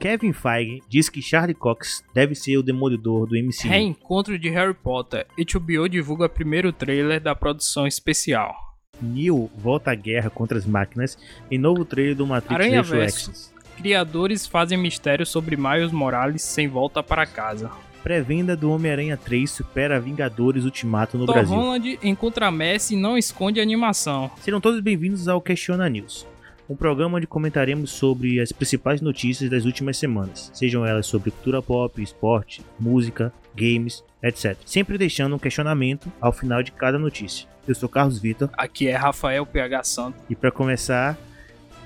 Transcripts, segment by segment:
Kevin Feige diz que Charlie Cox deve ser o demolidor do MCU. Reencontro de Harry Potter. HBO divulga primeiro trailer da produção especial. Neo volta à guerra contra as máquinas em novo trailer do Matrix Aranha Resurrections. Criadores fazem mistério sobre Miles Morales sem volta para casa. Pré-venda do Homem-Aranha 3 supera Vingadores Ultimato no Tom Brasil. Holland encontra Messi e não esconde animação. Sejam todos bem-vindos ao Questiona News, um programa onde comentaremos sobre as principais notícias das últimas semanas, sejam elas sobre cultura pop, esporte, música, games, etc. Sempre deixando um questionamento ao final de cada notícia. Eu sou Carlos Vitor Aqui é Rafael PH Santo. e para começar,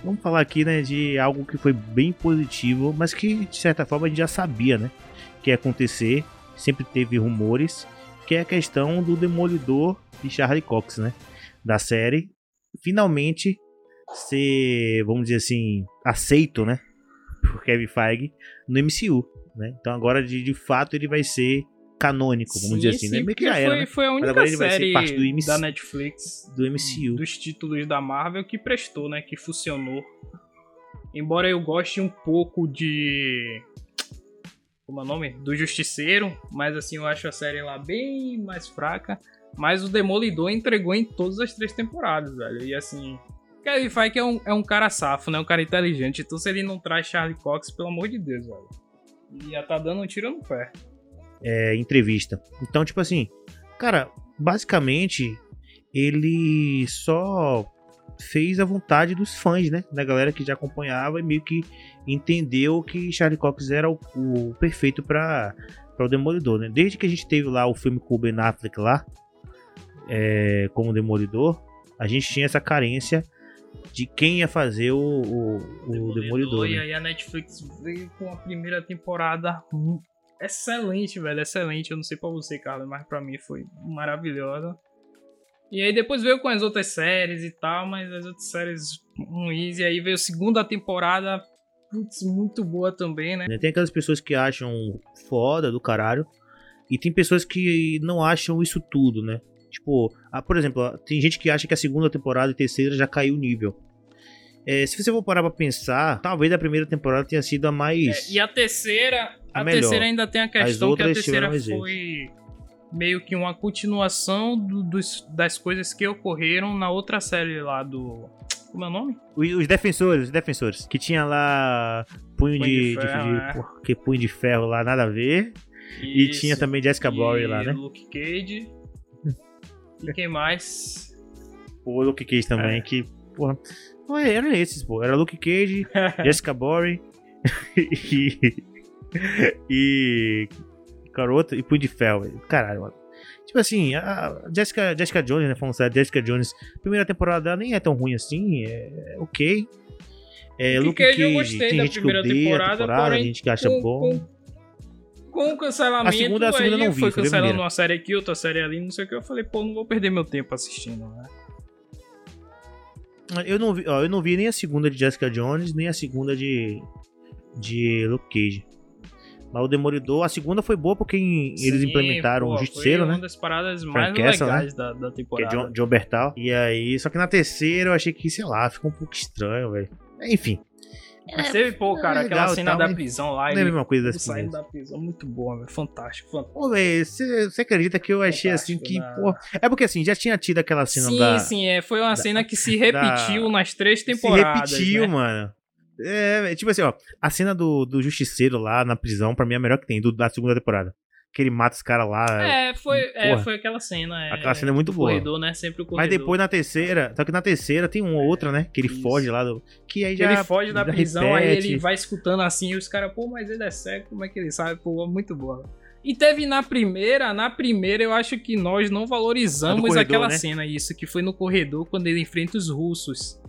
vamos falar aqui né, de algo que foi bem positivo, mas que de certa forma a gente já sabia, né, que ia acontecer, sempre teve rumores, que é a questão do Demolidor de Charlie Cox, né, da série, finalmente ser, vamos dizer assim, aceito, né, por Kevin Feige no MCU, né? Então agora de, de fato ele vai ser canônico, vamos dizer assim, né? Meio que já era, foi, né? foi a única série MC. da Netflix do MCU. dos títulos da Marvel que prestou, né? Que funcionou. Embora eu goste um pouco de. Como é o nome? Do Justiceiro, mas assim, eu acho a série lá bem mais fraca. Mas o Demolidor entregou em todas as três temporadas, velho. E assim. Kevin Feige é um, é um cara safo, né? Um cara inteligente. Então se ele não traz Charlie Cox, pelo amor de Deus, velho. Ele já tá dando um tiro no pé. é, entrevista. Então, tipo assim, cara, basicamente ele só fez a vontade dos fãs, né? Da galera que já acompanhava e meio que entendeu que Charlie Cox era o, o perfeito para o Demolidor, né? Desde que a gente teve lá o filme com o Ben Affleck lá, é, como Demolidor, a gente tinha essa carência de quem ia fazer o, o, o Demolidor. E né? aí a Netflix veio com a primeira temporada hum, excelente, velho, excelente. Eu não sei pra você, Carlos, mas pra mim foi maravilhosa. E aí depois veio com as outras séries e tal, mas as outras séries ruins. E aí veio a segunda temporada, putz, muito boa também, né? Tem aquelas pessoas que acham foda do caralho. E tem pessoas que não acham isso tudo, né? Tipo, ah, por exemplo, tem gente que acha que a segunda temporada e terceira já caiu o nível. É, se você for parar pra pensar, talvez a primeira temporada tenha sido a mais. É, e a terceira, a, A terceira ainda tem a questão que a terceira foi meio que uma continuação do- dos, das coisas que ocorreram na outra série lá do. Como é o nome? Os os defensores, os defensores. Que tinha lá punho, Punho de, de de- ferro, de- é. porra, que punho de ferro lá, nada a ver. E Isso. tinha também Jessica Bowie E lá, né? Luke Cage. Quem mais? O Luke Cage também, É. que, porra. Não, é, era esses, pô. Era Luke Cage, Jessica Bowie e. E. Garota e Punho de velho. Caralho, mano. Tipo assim, a Jessica, Jessica Jones, né? Falando sério, Jessica Jones, primeira temporada dela nem é tão ruim assim, é ok. É, Luke Cage eu gostei tem da gente que primeira temporada, temporada, porém, gente que acha com, bom. Com, com o cancelamento, A segunda- a segunda aí eu não vi, foi cancelando uma série aqui, outra série ali, não sei o que. Eu falei, pô, não vou perder meu tempo assistindo, né? Eu não vi, ó, eu não vi nem a segunda de Jessica Jones, nem a segunda de de Luke Cage. Mas o Demolidor, a segunda foi boa porque em- eles Sim, implementaram pô, o Justiceiro, foi né? uma das paradas mais Frank Castle, legais da, da Que é temporada. John, John Bertal. E aí, só que na terceira eu achei que, sei lá, ficou um pouco estranho, velho. Enfim, Mas teve, pô, cara, é aquela legal e cena tal, da prisão lá, não é a ele mesma coisa das saindo primeiras. da prisão, muito boa, velho. Fantástico, fantástico. Pô, velho, você acredita que eu achei assim Fantástico, que, né? pô... É porque assim, já tinha tido aquela cena Sim, da... sim, é, foi uma da- cena que se da- repetiu nas três Se temporadas. repetiu, né? mano. É, é, tipo assim, ó, a cena do, do Justiceiro lá na prisão, pra mim é a melhor que tem, do, da segunda temporada. Que ele mata os caras lá. É, foi, é, foi aquela cena. É, Aquela cena é muito boa. corredor, né? Sempre o corredor. Mas depois na terceira, só que na terceira tem uma outra, né? Que ele Isso. foge lá do. Que aí já. ele foge da prisão, aí repete. ele vai escutando assim, e os caras, pô, mas ele é cego, como é que ele sabe? Pô, muito boa. E teve na primeira, na primeira eu acho que nós não valorizamos corredor, aquela né? cena, isso, que foi no corredor quando ele enfrenta os russos.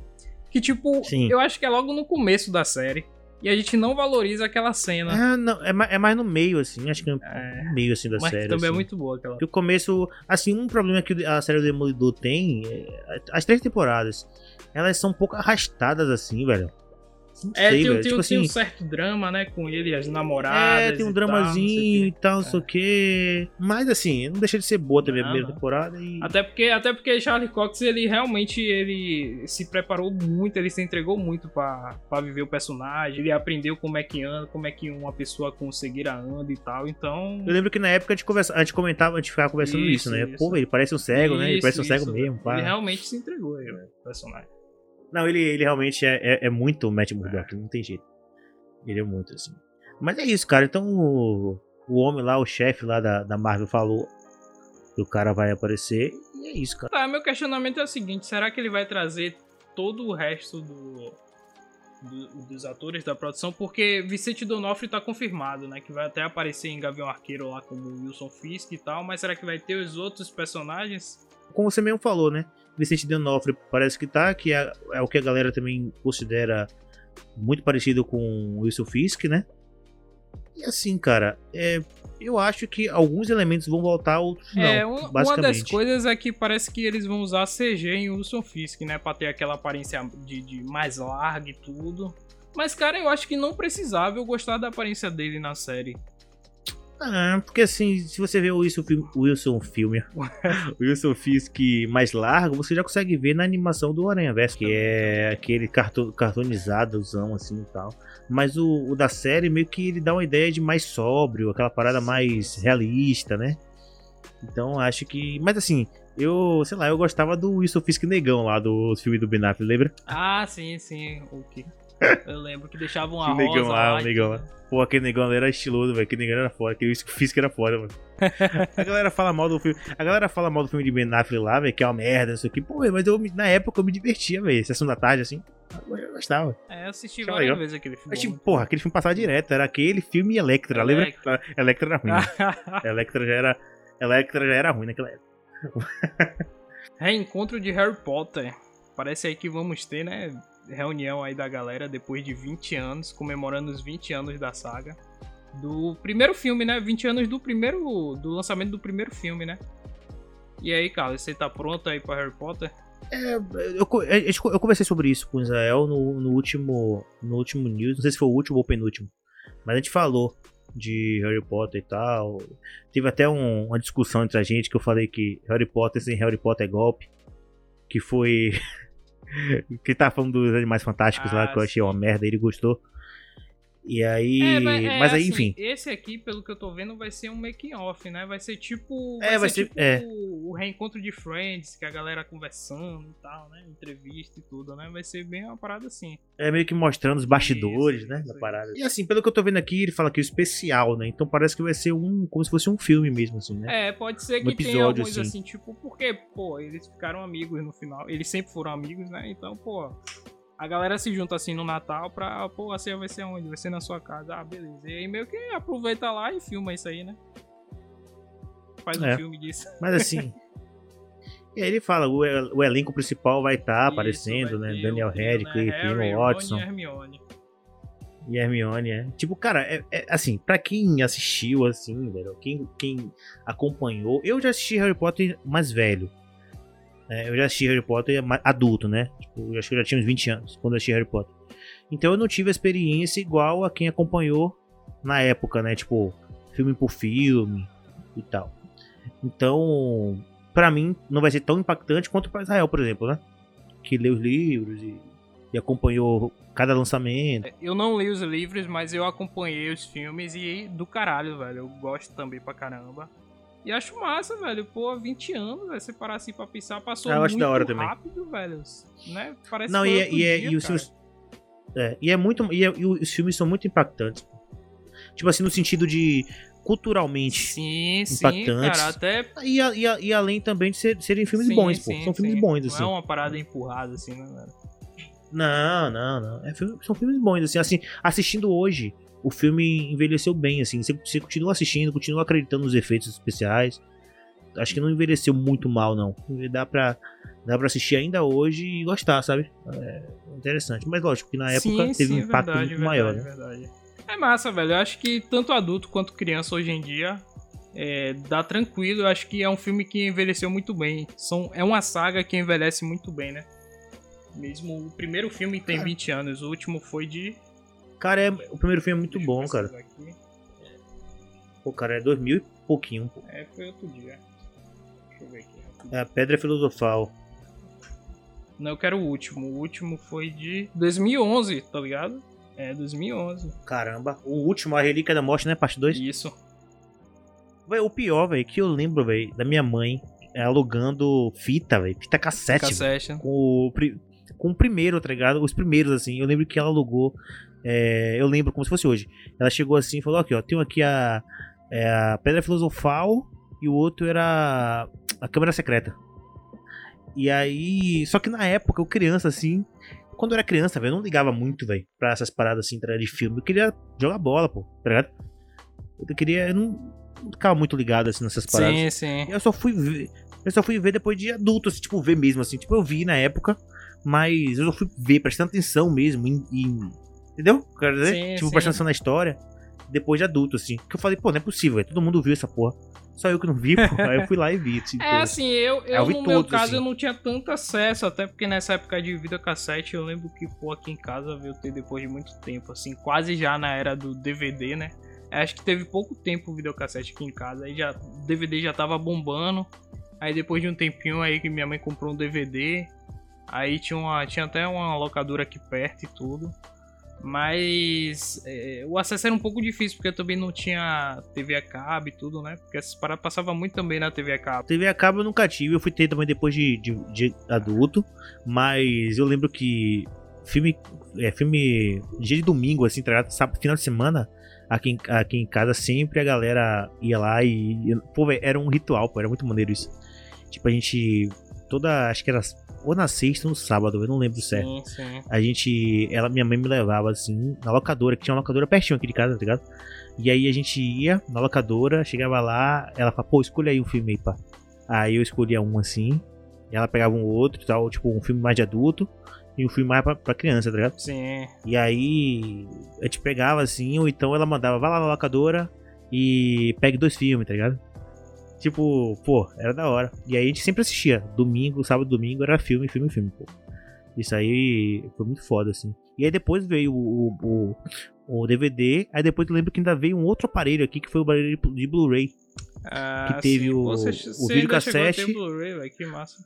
Que tipo, Sim. eu acho que é logo no começo da série. E a gente não valoriza aquela cena. Ah, não, é, é mais no meio, assim. Acho que é É, no meio, assim, da mas série. também é assim. muito boa aquela. Porque o começo. Assim, um problema que a série do Demolidor tem. é- as três temporadas. Elas são um pouco arrastadas, assim, velho. Não É, sei, tem, tem, tipo tem um assim, certo drama, né, com ele e as namoradas. é, tem um e dramazinho e tal, não sei o quê. Mas assim, não deixa de ser boa também a Não, primeira não. temporada. E... Até porque, até porque Charlie Cox, ele realmente ele se preparou muito, ele se entregou muito pra pra viver o personagem, ele aprendeu como é que anda, como é que uma pessoa com cegueira anda e tal, então... Eu lembro que na época a gente, conversa, a gente comentava, a gente ficava conversando Isso, isso, né? isso. Pô, ele parece um cego, né? Ele Isso, parece um cego isso, mesmo. pá. Ele realmente se entregou aí, o personagem. Não, ele, ele realmente é, é, é muito Matt Murdock, não tem jeito. Ele é muito assim. Mas é isso, cara. Então o, o homem lá, o chefe lá da, da Marvel falou que o cara vai aparecer. E é isso, cara. Tá, meu questionamento é o seguinte, será que ele vai trazer todo o resto do, do- dos atores da produção? Porque Vicente Donofrio tá confirmado, né? Que vai até aparecer em Gavião Arqueiro lá como Wilson Fisk e tal, mas será que vai ter os outros personagens? Como você mesmo falou, né? Vicente D'Onofrio parece que tá, que é, é o que a galera também considera muito parecido com o Wilson Fisk, né? E assim, cara, é, eu acho que alguns elementos vão voltar, outros não. é, um- uma das coisas é que parece que eles vão usar CG em Wilson Fisk, né? Pra ter aquela aparência de, de mais larga e tudo. Mas, cara, eu acho que não precisava eu gostar da aparência dele na série. Ah, porque assim, se você vê o Wilson, Wilson filme, Wilson Fisk mais largo, você já consegue ver na animação do Aranha Verso, que é aquele carto, cartoonizadozão assim e tal. Mas o, o da série meio que ele dá uma ideia de mais sóbrio, aquela parada mais realista, né? Então acho que. Mas assim, eu, sei lá, eu gostava do Wilson Fisk negão lá do filme do Ben Affleck, lembra? Ah, sim, sim. O que? Eu lembro que deixavam a O negão rosa lá, lá. o negão lá. Pô, aquele negão ali era estiloso, velho. Aquele negão era foda. Aquele Wilson Fisk era foda, mano. A galera fala mal do filme. A galera fala mal do filme de Ben Affleck lá, velho, que é uma merda, não sei o que. Pô, mas eu, na época eu me divertia, velho. Sessão da tarde, assim. Eu gostava. É, eu assisti Achava várias legal. vezes aquele filme. Mas, tipo, porra, aquele filme passava direto. Era aquele filme e Electra, lembra? Electra. Electra era ruim. né? Electra já era. Electra já era ruim naquela época. Reencontro de Harry Potter. Parece aí que vamos ter, né? Reunião aí da galera depois de 20 anos, comemorando os 20 anos da saga. Do primeiro filme, né? 20 anos do primeiro. Do lançamento do primeiro filme, né? E aí, Carlos, você tá pronto aí pra Harry Potter? É, eu, co- eu conversei sobre isso com o Israel no, no último. No último news. Não sei se foi o último ou penúltimo. Mas a gente falou de Harry Potter e tal. Teve até um- uma discussão entre a gente que eu falei que Harry Potter sem Harry Potter é golpe. Que foi. que tá falando dos Animais Fantásticos lá, Ah, que eu achei uma merda, ele gostou. E aí. É, mas é aí, assim, enfim. Esse aqui, pelo que eu tô vendo, vai ser um making off, né? Vai ser tipo. É, vai ser- tipo é. o reencontro de Friends, que a galera conversando e tal, né? Entrevista e tudo, né? Vai ser bem uma parada assim. É meio que mostrando os bastidores, Isso, né? isso, Da parada. E assim, pelo que eu tô vendo aqui, ele fala que o especial, né? Então parece que vai ser um. Como se fosse um filme mesmo, assim, né? É, pode ser Um que tenha episódio, alguns assim. assim, tipo, porque, pô, eles ficaram amigos no final. Eles sempre foram amigos, né? Então, pô. A galera se junta assim no Natal pra, pô, a ceia vai ser onde? Vai ser na sua casa. Ah, beleza. E aí meio que aproveita lá e filma isso aí, né? Faz um É. filme disso. Mas assim. e aí ele fala, o, el- o elenco principal vai estar Isso, aparecendo, vai né? Daniel Radcliffe, né? Emma Watson e Hermione. e Hermione, é. Tipo, cara, é, é, assim, pra quem assistiu, assim, velho, quem, quem acompanhou, eu já assisti Harry Potter mais velho. Né? eu já assisti Harry Potter adulto, né? Tipo, eu acho que eu já tinha uns 20 anos quando eu assisti Harry Potter. Então eu não tive a experiência igual a quem acompanhou na época, né? Tipo, filme por filme e tal. Então, pra mim, não vai ser tão impactante quanto pra Israel, por exemplo, né? Que lê os livros e, e acompanhou cada lançamento. Eu não li os livros, mas eu acompanhei os filmes e do caralho, velho. Eu gosto também pra caramba. E acho massa, velho. Pô, 20 anos, velho. Você parar assim pra pensar, passou Ah, muito hora também. rápido, velho. Né? Parece Não, que e é, e, é, dia, e os filmes. É, e é muito. E, é- e os filmes são muito impactantes. Tipo assim, no sentido de culturalmente. Sim, sim, impactantes. cara. Até. E, e, e além também de ser- serem filmes sim, bons, pô. sim, São filmes sim. bons, Não assim. é uma parada empurrada, assim, né, velho? Não, não, não. É filme- são filmes bons, assim. assim. Assistindo hoje, o filme envelheceu bem, assim. Você, você continua assistindo, continua acreditando nos efeitos especiais. Acho que não envelheceu muito mal, não. Dá pra, dá pra assistir ainda hoje e gostar, sabe? É interessante. Mas lógico que na época sim, teve sim, um impacto verdade, muito verdade, maior, né? verdade. É massa, velho. Eu acho que tanto adulto quanto criança hoje em dia é, dá tranquilo. Eu acho que é um filme que envelheceu muito bem. São, é uma saga que envelhece muito bem, né? Mesmo o primeiro filme tem Cara. 20 anos, o último foi de. Cara, é, o primeiro filme é muito deixa bom, cara. aqui. Pô, cara, é 2000 e pouquinho, pô. É, foi outro dia. Deixa eu ver aqui. É a Pedra Filosofal. Não, eu quero o último. O último foi de 2011, tá ligado? É, 2011. Caramba. O último, a Relíquia da Morte, né? Parte 2. Isso. Véi, o pior, velho, que eu lembro, velho, da minha mãe é, alugando fita, velho. Fita cassete. Cassete. né? Com o, com o primeiro, tá ligado? Os primeiros, assim. Eu lembro que ela alugou. É, eu lembro como se fosse hoje. Ela chegou assim e falou: aqui, ó, tem aqui a, é, a Pedra Filosofal e o outro era a Câmara Secreta. E aí. Só que na época, eu criança, assim. Quando eu era criança, velho, eu não ligava muito, velho, pra essas paradas assim, de filme. Eu queria jogar bola, pô, tá ligado? Eu queria. Eu não, não ficava muito ligado, assim, nessas paradas. Sim, sim. Eu só fui ver. Eu só fui ver depois de adulto, assim, tipo, ver mesmo, assim. Tipo, eu vi na época, mas eu só fui ver, prestando atenção mesmo. Em, em- entendeu? Quero dizer? Sim, tipo, sim. prestando atenção na história. Depois de adulto, assim. Que eu falei, pô, não é possível, velho. Todo mundo viu essa porra. Só eu que não vi, pô. Aí eu fui lá e vi. Tipo, É assim, eu, eu, Eu no meu todos, caso assim. eu não tinha tanto acesso, até porque nessa época de videocassete eu lembro que, pô, aqui em casa veio ter depois de muito tempo, assim, quase já na era do DVD, né? Acho que teve pouco tempo o videocassete aqui em casa, aí já o DVD já tava bombando. Aí depois de um tempinho aí que minha mãe comprou um DVD, aí tinha, uma, tinha até uma locadora aqui perto e tudo. Mas é, o acesso era um pouco difícil, porque eu também não tinha TV a cabo e tudo, né? Porque essas paradas muito também na TV a cabo. TV a cabo eu nunca tive, eu fui ter também depois de, de, de adulto, mas eu lembro que filme, é, filme dia de domingo, assim, tá? Sábado, final de semana, aqui em, aqui em casa sempre a galera ia lá e, pô, era um ritual, pô, era muito maneiro isso. Tipo, a gente, toda, acho que era ou na sexta ou no sábado, eu não lembro certo. Sim, sim. A gente, ela, minha mãe me levava assim na locadora, que tinha uma locadora pertinho aqui de casa, tá ligado? E aí a gente ia na locadora, chegava lá, ela falava, pô, escolha aí um filme aí, pá. Aí eu escolhia um assim, ela pegava um outro e tal, tipo um filme mais de adulto e um filme mais pra, pra criança, tá ligado? Sim. E aí a gente pegava assim, ou então ela mandava, vai lá na locadora e pegue dois filmes, tá ligado? Tipo, pô, era da hora. E aí a gente sempre assistia. Domingo, sábado, domingo era filme, filme, filme, pô. Isso aí foi muito foda, assim. E aí depois veio o, o, o DVD. Aí depois eu lembro que ainda veio um outro aparelho aqui, que foi o aparelho de- Blu-ray. Ah, Que teve sim. o- Pô, você- o videocassete. Blu-ray, que massa.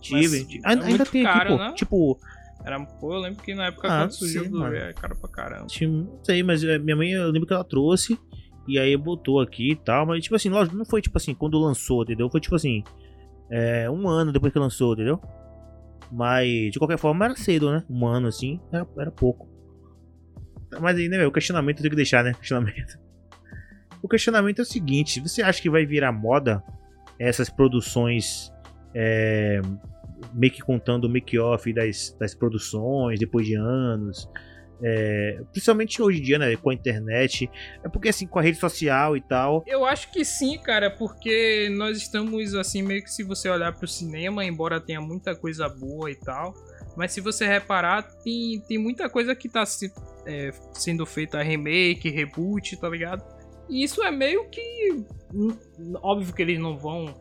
Tive. Mas é Ainda, tem caro, aqui, pô. né? Tipo, Era, pô, eu lembro que na época Ah, quando surgiu sim, o Blu-ray era caro pra caramba. Não sei, mas é, minha mãe, eu lembro que ela trouxe. E aí botou aqui e tal. Mas, tipo assim, lógico, não foi tipo assim, quando lançou, entendeu? Foi tipo assim, é, um ano depois que lançou, entendeu? Mas, de qualquer forma, era cedo, né? Um ano assim, era, era pouco. Mas aí, né, velho, o questionamento tenho que deixar, né? Questionamento. O questionamento é o seguinte: você acha que vai virar moda essas produções é, meio que contando o make-off das, das produções depois de anos? É, principalmente hoje em dia, né? Com a internet. É porque assim, com a rede social e tal. Eu acho que sim, cara, porque nós estamos assim, meio que se você olhar pro cinema, embora tenha muita coisa boa e tal, mas se você reparar, tem, tem muita coisa que tá se- é, sendo feita remake, reboot, tá ligado? E isso é meio que. hum, Óbvio que eles não vão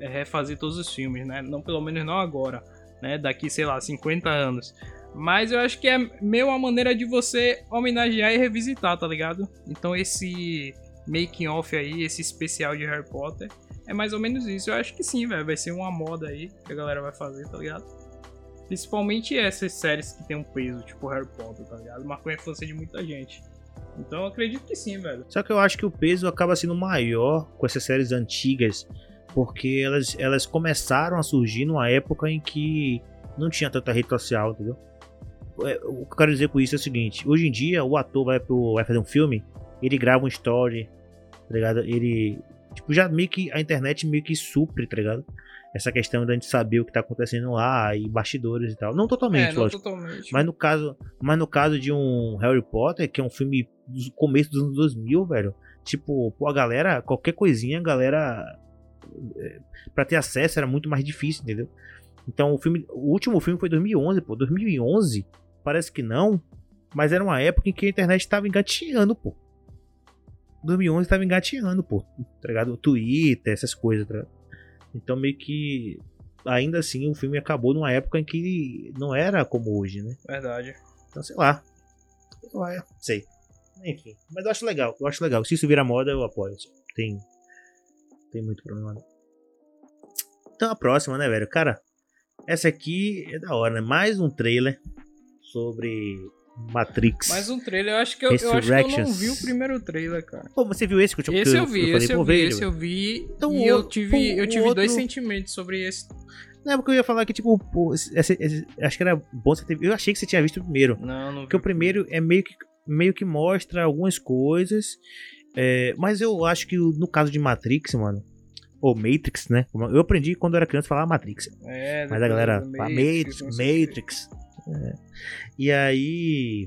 é, refazer todos os filmes, né? Não, pelo menos não agora, né? Daqui, sei lá, 50 anos. Mas eu acho que é meio uma maneira de você homenagear e revisitar, tá ligado? Então esse making off aí, esse especial de Harry Potter, é mais ou menos isso. Eu acho que sim, velho. Vai ser uma moda aí que a galera vai fazer, tá ligado? Principalmente essas séries que tem um peso, tipo Harry Potter, tá ligado? Marcou a infância de muita gente. Então eu acredito que sim, velho. Só que eu acho que o peso acaba sendo maior com essas séries antigas. Porque elas, elas começaram a surgir numa época em que não tinha tanta rede social, entendeu? É, O que eu quero dizer com isso é o seguinte: hoje em dia, o ator vai, pro, vai fazer um filme, ele grava um story, tá ligado? Ele. Tipo, já meio que a internet meio que supre, tá ligado? Essa questão da gente saber o que tá acontecendo lá e bastidores e tal. Não totalmente, é, não lógico. totalmente. Mas no caso, mas no caso de um Harry Potter, que é um filme do começo dos anos 2000, velho, tipo, pô, a galera, qualquer coisinha, a galera é, pra ter acesso era muito mais difícil, entendeu? Então, o filme, o último filme foi 2011, pô, 2011, parece que não, mas era uma época em que a internet tava engateando, pô. 2011 tava engateando, pô, tá ligado? O Twitter, essas coisas, tá? Então, meio que ainda assim o filme acabou numa época em que não era como hoje, né? Verdade. Então, sei lá. Ué, sei. Enfim. Mas eu acho legal. Eu acho legal. Se isso virar moda, eu apoio. assim. Tem. Tem muito problema. não. Então a próxima, né, velho? Cara, essa aqui é da hora, né? Mais um trailer sobre Matrix. Mais um trailer, eu acho que eu, eu acho que eu não vi o primeiro trailer, cara. Pô, você viu esse que eu, Esse que eu vi, falei, esse eu vi, esse eu vi. Então, e o eu tive, pô, eu tive dois outro- sentimentos sobre esse. Não, porque eu ia falar que, tipo, pô, esse- esse- esse- acho que era bom você ter. Eu achei que você tinha visto o primeiro. Não, não vi. Porque o primeiro é meio que, meio que mostra algumas coisas. é, mas eu acho que no caso de Matrix, mano. Ou Matrix, né? Eu aprendi quando eu era criança a falar Matrix. É, Mas a galera Matrix, Matrix. Matrix. É. E aí,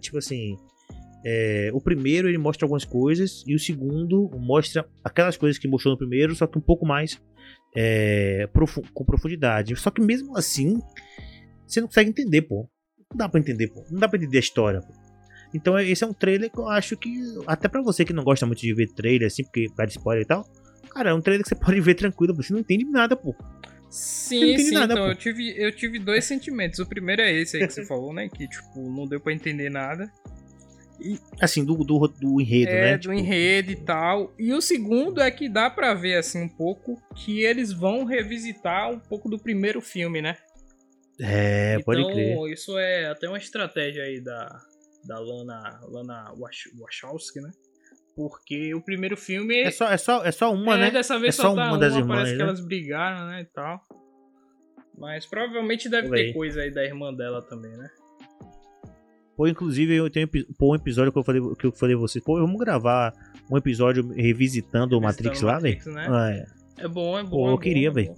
tipo assim, é, o primeiro ele mostra algumas coisas e o segundo mostra aquelas coisas que mostrou no primeiro, só que um pouco mais é, profu- com profundidade. Só que mesmo assim, você não consegue entender, pô. Não dá pra entender, pô. Não dá pra entender a história, pô. Então esse é um trailer que eu acho que, até pra você que não gosta muito de ver trailer, assim, porque de spoiler e tal, cara, é um trailer que você pode ver tranquilo, você não entende nada, pô. Sim, sim, nada, então pô. eu tive, eu tive dois sentimentos. O primeiro é esse aí que você falou, né? Que, tipo, não deu pra entender nada. Assim, do, do, do enredo, é, né? do Tipo, enredo e tal. E o segundo é que dá pra ver, assim, um pouco que eles vão revisitar um pouco do primeiro filme, né? É, pode então, crer. isso é até uma estratégia aí da, da Lana, Lana Wach- Wachowski, né? Porque o primeiro filme. É só, é só, é só uma, é, né? dessa vez É só, só tá uma das uma, irmãs, parece que né? elas brigaram, né, e tal. Mas provavelmente deve Olha ter aí. coisa aí da irmã dela também, né? Pô, inclusive, eu tenho pô, um episódio que eu falei, que eu falei a vocês. Pô, vamos gravar um episódio revisitando o Matrix lá, velho? Matrix, né? Ah, é. É bom, é bom. Pô, é eu bom, queria, é velho.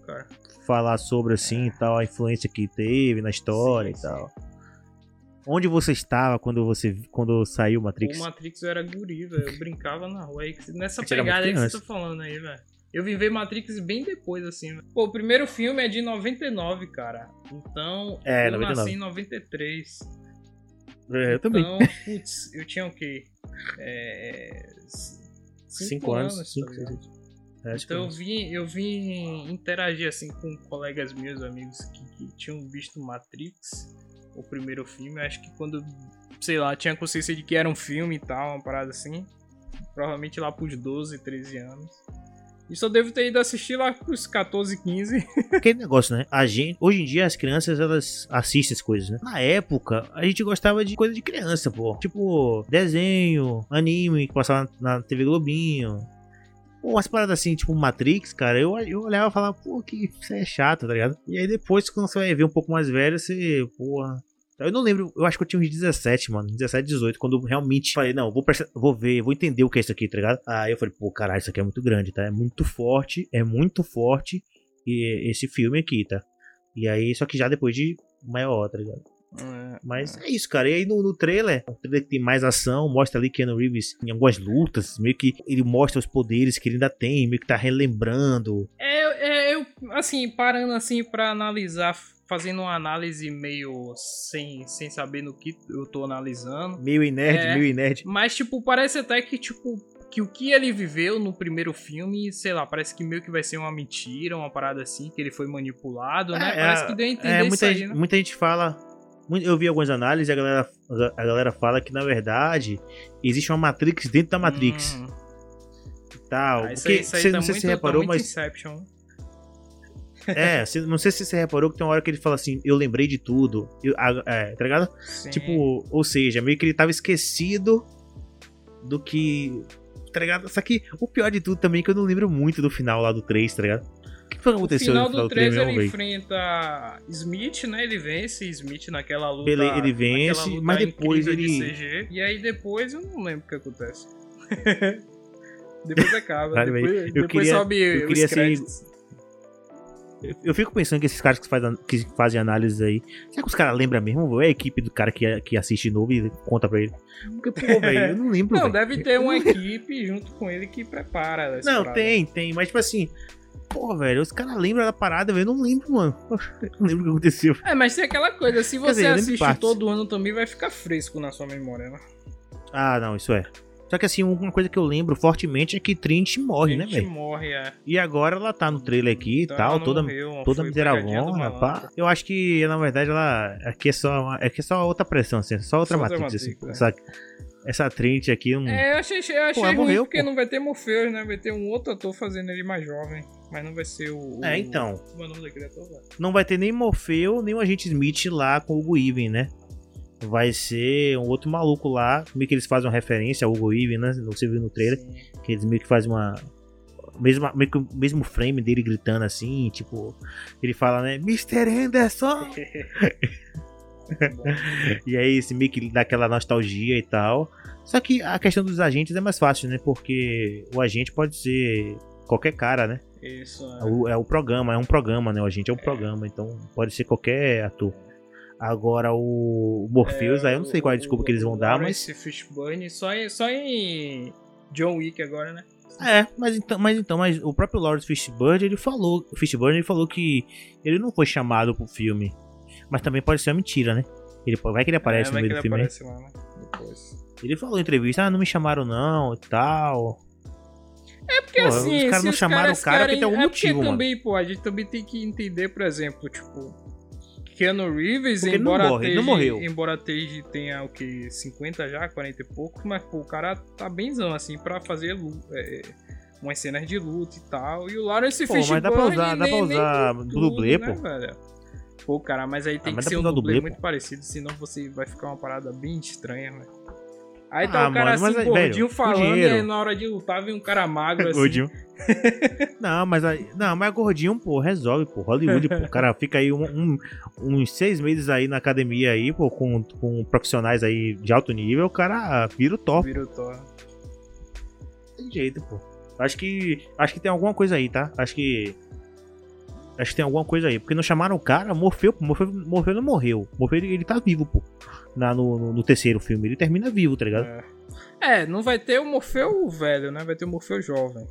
Falar sobre assim e tal, a influência que teve na história Sim, e tal. Onde você estava quando você quando saiu o Matrix? O Matrix eu era guri, velho. Eu brincava na rua. aí que- Nessa era pegada aí que você tá falando aí, velho. Eu vim ver Matrix bem depois, assim, velho. Pô, o primeiro filme é de 99, cara. Então, É, eu 99. nasci em 93. É, eu também. Então, putz, eu tinha o quê? É... c- Cinco anos. tá Cinco, seis, seis. É, Então eu é vim, eu vim interagir assim com colegas meus, amigos que, que tinham visto Matrix, o primeiro filme. Eu acho que quando, sei lá, tinha consciência de que era um filme e tal, uma parada assim. Provavelmente lá pros 12, 13 anos. E só devo ter ido assistir lá pros 14, 15. Aquele negócio, né? A gente, hoje em dia as crianças elas assistem as coisas, né? Na época, a gente gostava de coisa de criança, pô. Tipo, desenho, anime que passava na TV Globinho. Umas paradas assim, tipo Matrix, cara, eu, eu olhava e falava, pô, que isso é chato, tá ligado? E aí depois, quando você vai ver um pouco mais velho, você, porra. Eu não lembro, eu acho que eu tinha uns 17, mano. 17, 18, quando eu realmente falei, não, vou, vou ver, vou entender o que é isso aqui, tá ligado? Aí eu falei, pô, caralho, isso aqui é muito grande, tá? É muito forte, é muito forte e esse filme aqui, tá? E aí, só que já depois de maior, tá ligado? É, Mas é isso, cara. E aí no, no trailer, o trailer que tem mais ação, mostra ali Keanu Reeves em algumas lutas, meio que ele mostra os poderes que ele ainda tem, meio que tá relembrando. É, é, eu, assim, parando assim pra analisar, fazendo uma análise meio sem, sem saber no que eu tô analisando. Meio nerd, É. meio nerd. Mas, tipo, parece até que, tipo, que o que ele viveu no primeiro filme, sei lá, parece que meio que vai ser uma mentira, uma parada assim, que ele foi manipulado, né? É, Parece que deu a entender É, isso muita, aí, né? muita gente fala. Eu vi algumas análises e a galera, a galera fala que, na verdade, existe uma Matrix dentro da Matrix Hum, tal. ah, isso Porque aí, isso aí você tá não sei muito, se tá reparou, muito mas. Inception. É, você- não sei se você reparou que tem uma hora que ele fala assim, eu lembrei de tudo. Eu, a- é, tá ligado? Sim. Tipo, ou seja, meio que ele tava esquecido do que. Tá ligado? Só que o pior de tudo também é que eu não lembro muito do final lá do 3, tá ligado? O que foi que no aconteceu final no final do do 3 3 mesmo, ele enfrenta Smith, né? Ele vence Smith naquela luta. Ele- ele vence, luta mas depois incrível de ele- CG. E aí depois eu não lembro o que acontece. depois acaba. Depois eu depois queria- sobe eu queria ser- créditos. Eu, eu fico pensando que esses caras que, faz, que fazem análises aí. Será que os caras lembram mesmo? Ou é a equipe do cara que, que assiste novo e conta pra ele? Porque, pô, velho, eu não lembro. Não, velho. deve ter uma equipe junto com ele que prepara. Não, tem, tem. Mas, tipo assim. Pô, velho, os caras lembram da parada, velho. Eu não lembro, mano. Eu não lembro o que aconteceu. É, mas tem aquela coisa, se você dizer, assiste todo ano também, vai ficar fresco na sua memória, né? Ah, não, isso é. Só que assim, uma coisa que eu lembro fortemente é que Trinity morre, né, Gente velho? morre, é. E agora ela tá no trailer aqui e Então tal, toda, morreu, toda miseravona, pá. Eu acho que, na verdade, ela. Aqui é só, uma- aqui é só outra pressão, assim, só outra Só outra matriz, assim. matriz, Essa, essa Trinity aqui não. É, eu achei, eu achei Pô, ruim morreu, porque pô. não vai ter Morpheus, né? Vai ter um outro ator fazendo ele mais jovem. Mas não vai ser o. o- É, então. É o nome daquele ator, velho? Não vai ter nem Morfeu, nem o Agente Smith lá com o Hugo Even, né? Vai ser um outro maluco lá. Meio que eles fazem uma referência ao Hugo Even, né? Você viu no trailer. Sim. Que eles meio que fazem uma. Mesmo, meio que o mesmo frame dele gritando assim, tipo. Ele fala, né? Mr. Anderson! E aí esse meio que dá aquela nostalgia e tal. Só que a questão dos agentes é mais fácil, né? Porque o agente pode ser qualquer cara, né? Isso, É o, é o programa, é um programa, né? O agente é um programa, então pode ser qualquer ator. Agora o Morpheus, aí eu não sei qual é a desculpa que eles vão dar, mas. Fishburne só em, só em John Wick agora, né? É, mas então, mas então, mas o próprio Lawrence Fishburne, ele falou, Fishburne, ele falou que ele não foi chamado pro filme. Mas também pode ser uma mentira, né? Ele, vai que ele aparece é, no meio do ele filme. né? aparece lá, né? Depois. Ele falou em entrevista, ah, não me chamaram não, e tal. É porque Pô, assim, os caras não chamaram o cara porque querem- tem algum é motivo, porque mano. também, pô, a gente também tem que entender, por exemplo, tipo, Keanu Reeves, Porque ele não embora morre, ele não esteja- morreu. embora esteja tenha o que 50 já, 40 e pouco, mas pô, o cara tá benzão assim pra fazer lu- é, umas cenas de luta e tal. E o Lawrence Pô, mas dá pra usar- dá nem- pra usar dublê, né, pô? velho? Pô, cara, mas aí tem mas que ser um dublê muito parecido, senão você vai ficar uma parada bem estranha, velho. Aí Ah, tá o cara mano, mas assim, velho, com falando, e aí na hora de lutar vem um cara magro assim. Gordinho. não, mas aí, não, mas gordinho, pô, resolve, pô. Hollywood, pô. O cara fica aí um- um- uns seis meses aí na academia aí, pô, com, com profissionais aí de alto nível, o cara vira o top. Vira o Thor. Tem jeito, pô. Acho que. Acho que tem alguma coisa aí, tá? Acho que. Acho que tem alguma coisa aí. Porque não chamaram o cara, Morfeu, Morfeu não morreu. Morfeu ele, ele tá vivo, pô. Na, no, no- no terceiro filme. Ele termina vivo, tá ligado? É. É, não vai ter o Morfeu velho, né? Vai ter o Morfeu jovem.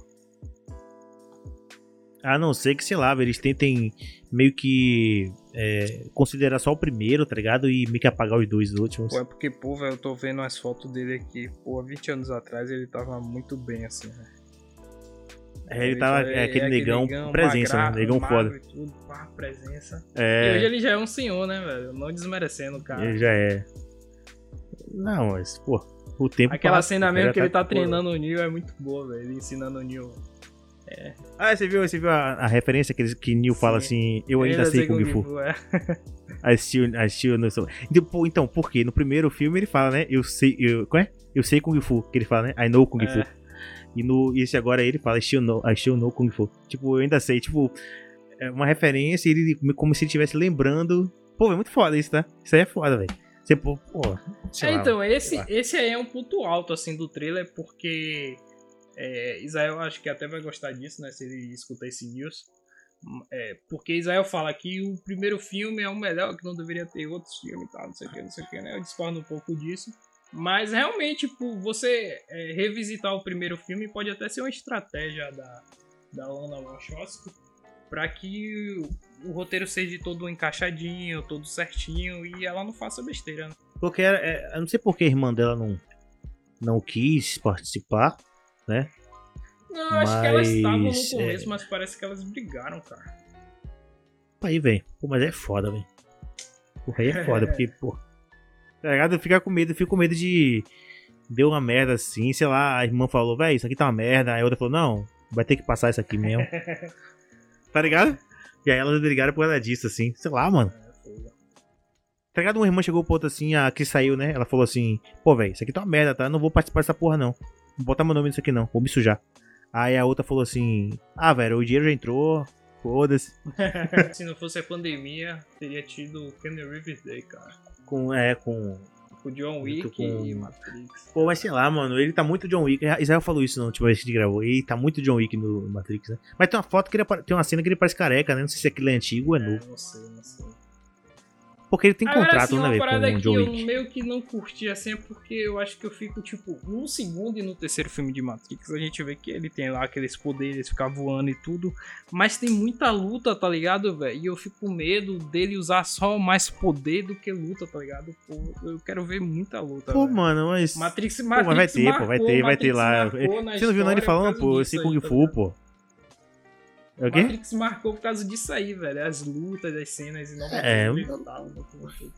A não ser que, sei lá, eles tentem meio que é, considerar só o primeiro, tá ligado? E meio que apagar os dois últimos. Pô, é porque, pô, velho, eu tô vendo as fotos dele aqui. Pô, há 20 anos atrás ele tava muito bem, assim, né? É, ele tava é, aquele negão, presença, magra- né? Negão foda. E tudo, pá, presença. E É, hoje ele já é um senhor, né, velho? Não desmerecendo o cara. ele já é. Não, mas, pô, o tempo. Aquela passa, cena mesmo que ele tá pô. treinando o Neo é muito boa, velho. Ele ensinando o Neo. Ah, você viu, você viu a, a referência que, eles, que Neil fala Sim. assim: Eu ainda sei Kung Fu. É. Assistiu, assistiu no seu. Então, pô, então, por quê? No primeiro filme ele fala, né? Eu sei. Eu, qual é? Eu sei Kung Fu. Que ele fala, né? I know Kung É. Fu. E no esse agora ele fala, I still know, I still know Kung Fu. Tipo, eu ainda sei. Tipo, é uma referência, ele como se ele estivesse lembrando. Pô, é muito foda isso, tá? Isso aí é foda, velho. Você, pô, pô, É, lá, então, esse, lá. esse aí é um ponto alto, assim, do trailer, porque é, Israel acho que até vai gostar disso, né, se ele escutar esse news. É, porque Israel fala que o primeiro filme é o melhor, que não deveria ter outros filmes e tal, não sei o que, não sei o que, né? Eu discordo um pouco disso. Mas realmente, tipo, você é, revisitar o primeiro filme pode até ser uma estratégia da, da Lana Wachowski pra que o, o roteiro seja todo encaixadinho, todo certinho e ela não faça besteira, né? Porque era- é, eu não sei por que a irmã dela não, não quis participar, né? Não, eu acho que elas estavam no Mas, começo, é. mas parece que elas brigaram, cara. Aí, velho. Mas é foda, velho. Porra, aí é foda, porque, pô. Tá ligado? Eu fico com medo, eu fico com medo de. Deu uma merda assim, sei lá, a irmã falou, velho, isso aqui tá uma merda. Aí a outra falou, não, vai ter que passar isso aqui mesmo. tá ligado? E aí elas brigaram por causa disso, assim. Sei lá, mano. Tá ligado? Uma irmã chegou pro outro assim, a que saiu, né? Ela falou assim, pô, velho, isso aqui tá uma merda, tá? Eu não vou participar dessa porra, não. Não vou botar meu nome nisso aqui, não. Vou me sujar. Aí a outra falou assim, ah, velho, o dinheiro já entrou. Foda-se. Se não fosse a pandemia, teria tido o Keanu Reeves Day, cara. Com, é, com O John Wick com- e Matrix. Pô, mas sei lá, mano, ele tá muito John Wick. Israel falou isso na última vez que a gente gravou. Ele tá muito John Wick no Matrix, né? Mas tem uma foto que ele tem uma cena que ele parece careca, né? Não sei se aquilo é antigo ou é É, novo. não sei, não sei. Porque ele tem Agora, contrato, assim, né, uma velho, parada com o que John eu Wick. meio que não curti assim é porque eu acho que eu fico, tipo, no segundo e no terceiro filme de Matrix, a gente vê que ele tem lá aqueles poderes, ficar voando e tudo, mas tem muita luta, tá ligado, velho? E eu fico com medo dele usar só mais poder do que luta, tá ligado? Pô, eu quero ver muita luta, Pô, velho. mano, mas. Matrix, Pô, Matrix mas vai ter, pô, vai marcou, ter, vai ter lá. marcou Você não viu não ele falando, pô, esse Kung tá Fu, pô. É o quê? Matrix marcou por causa disso aí, velho. As lutas, as cenas inovadoras É, e tal.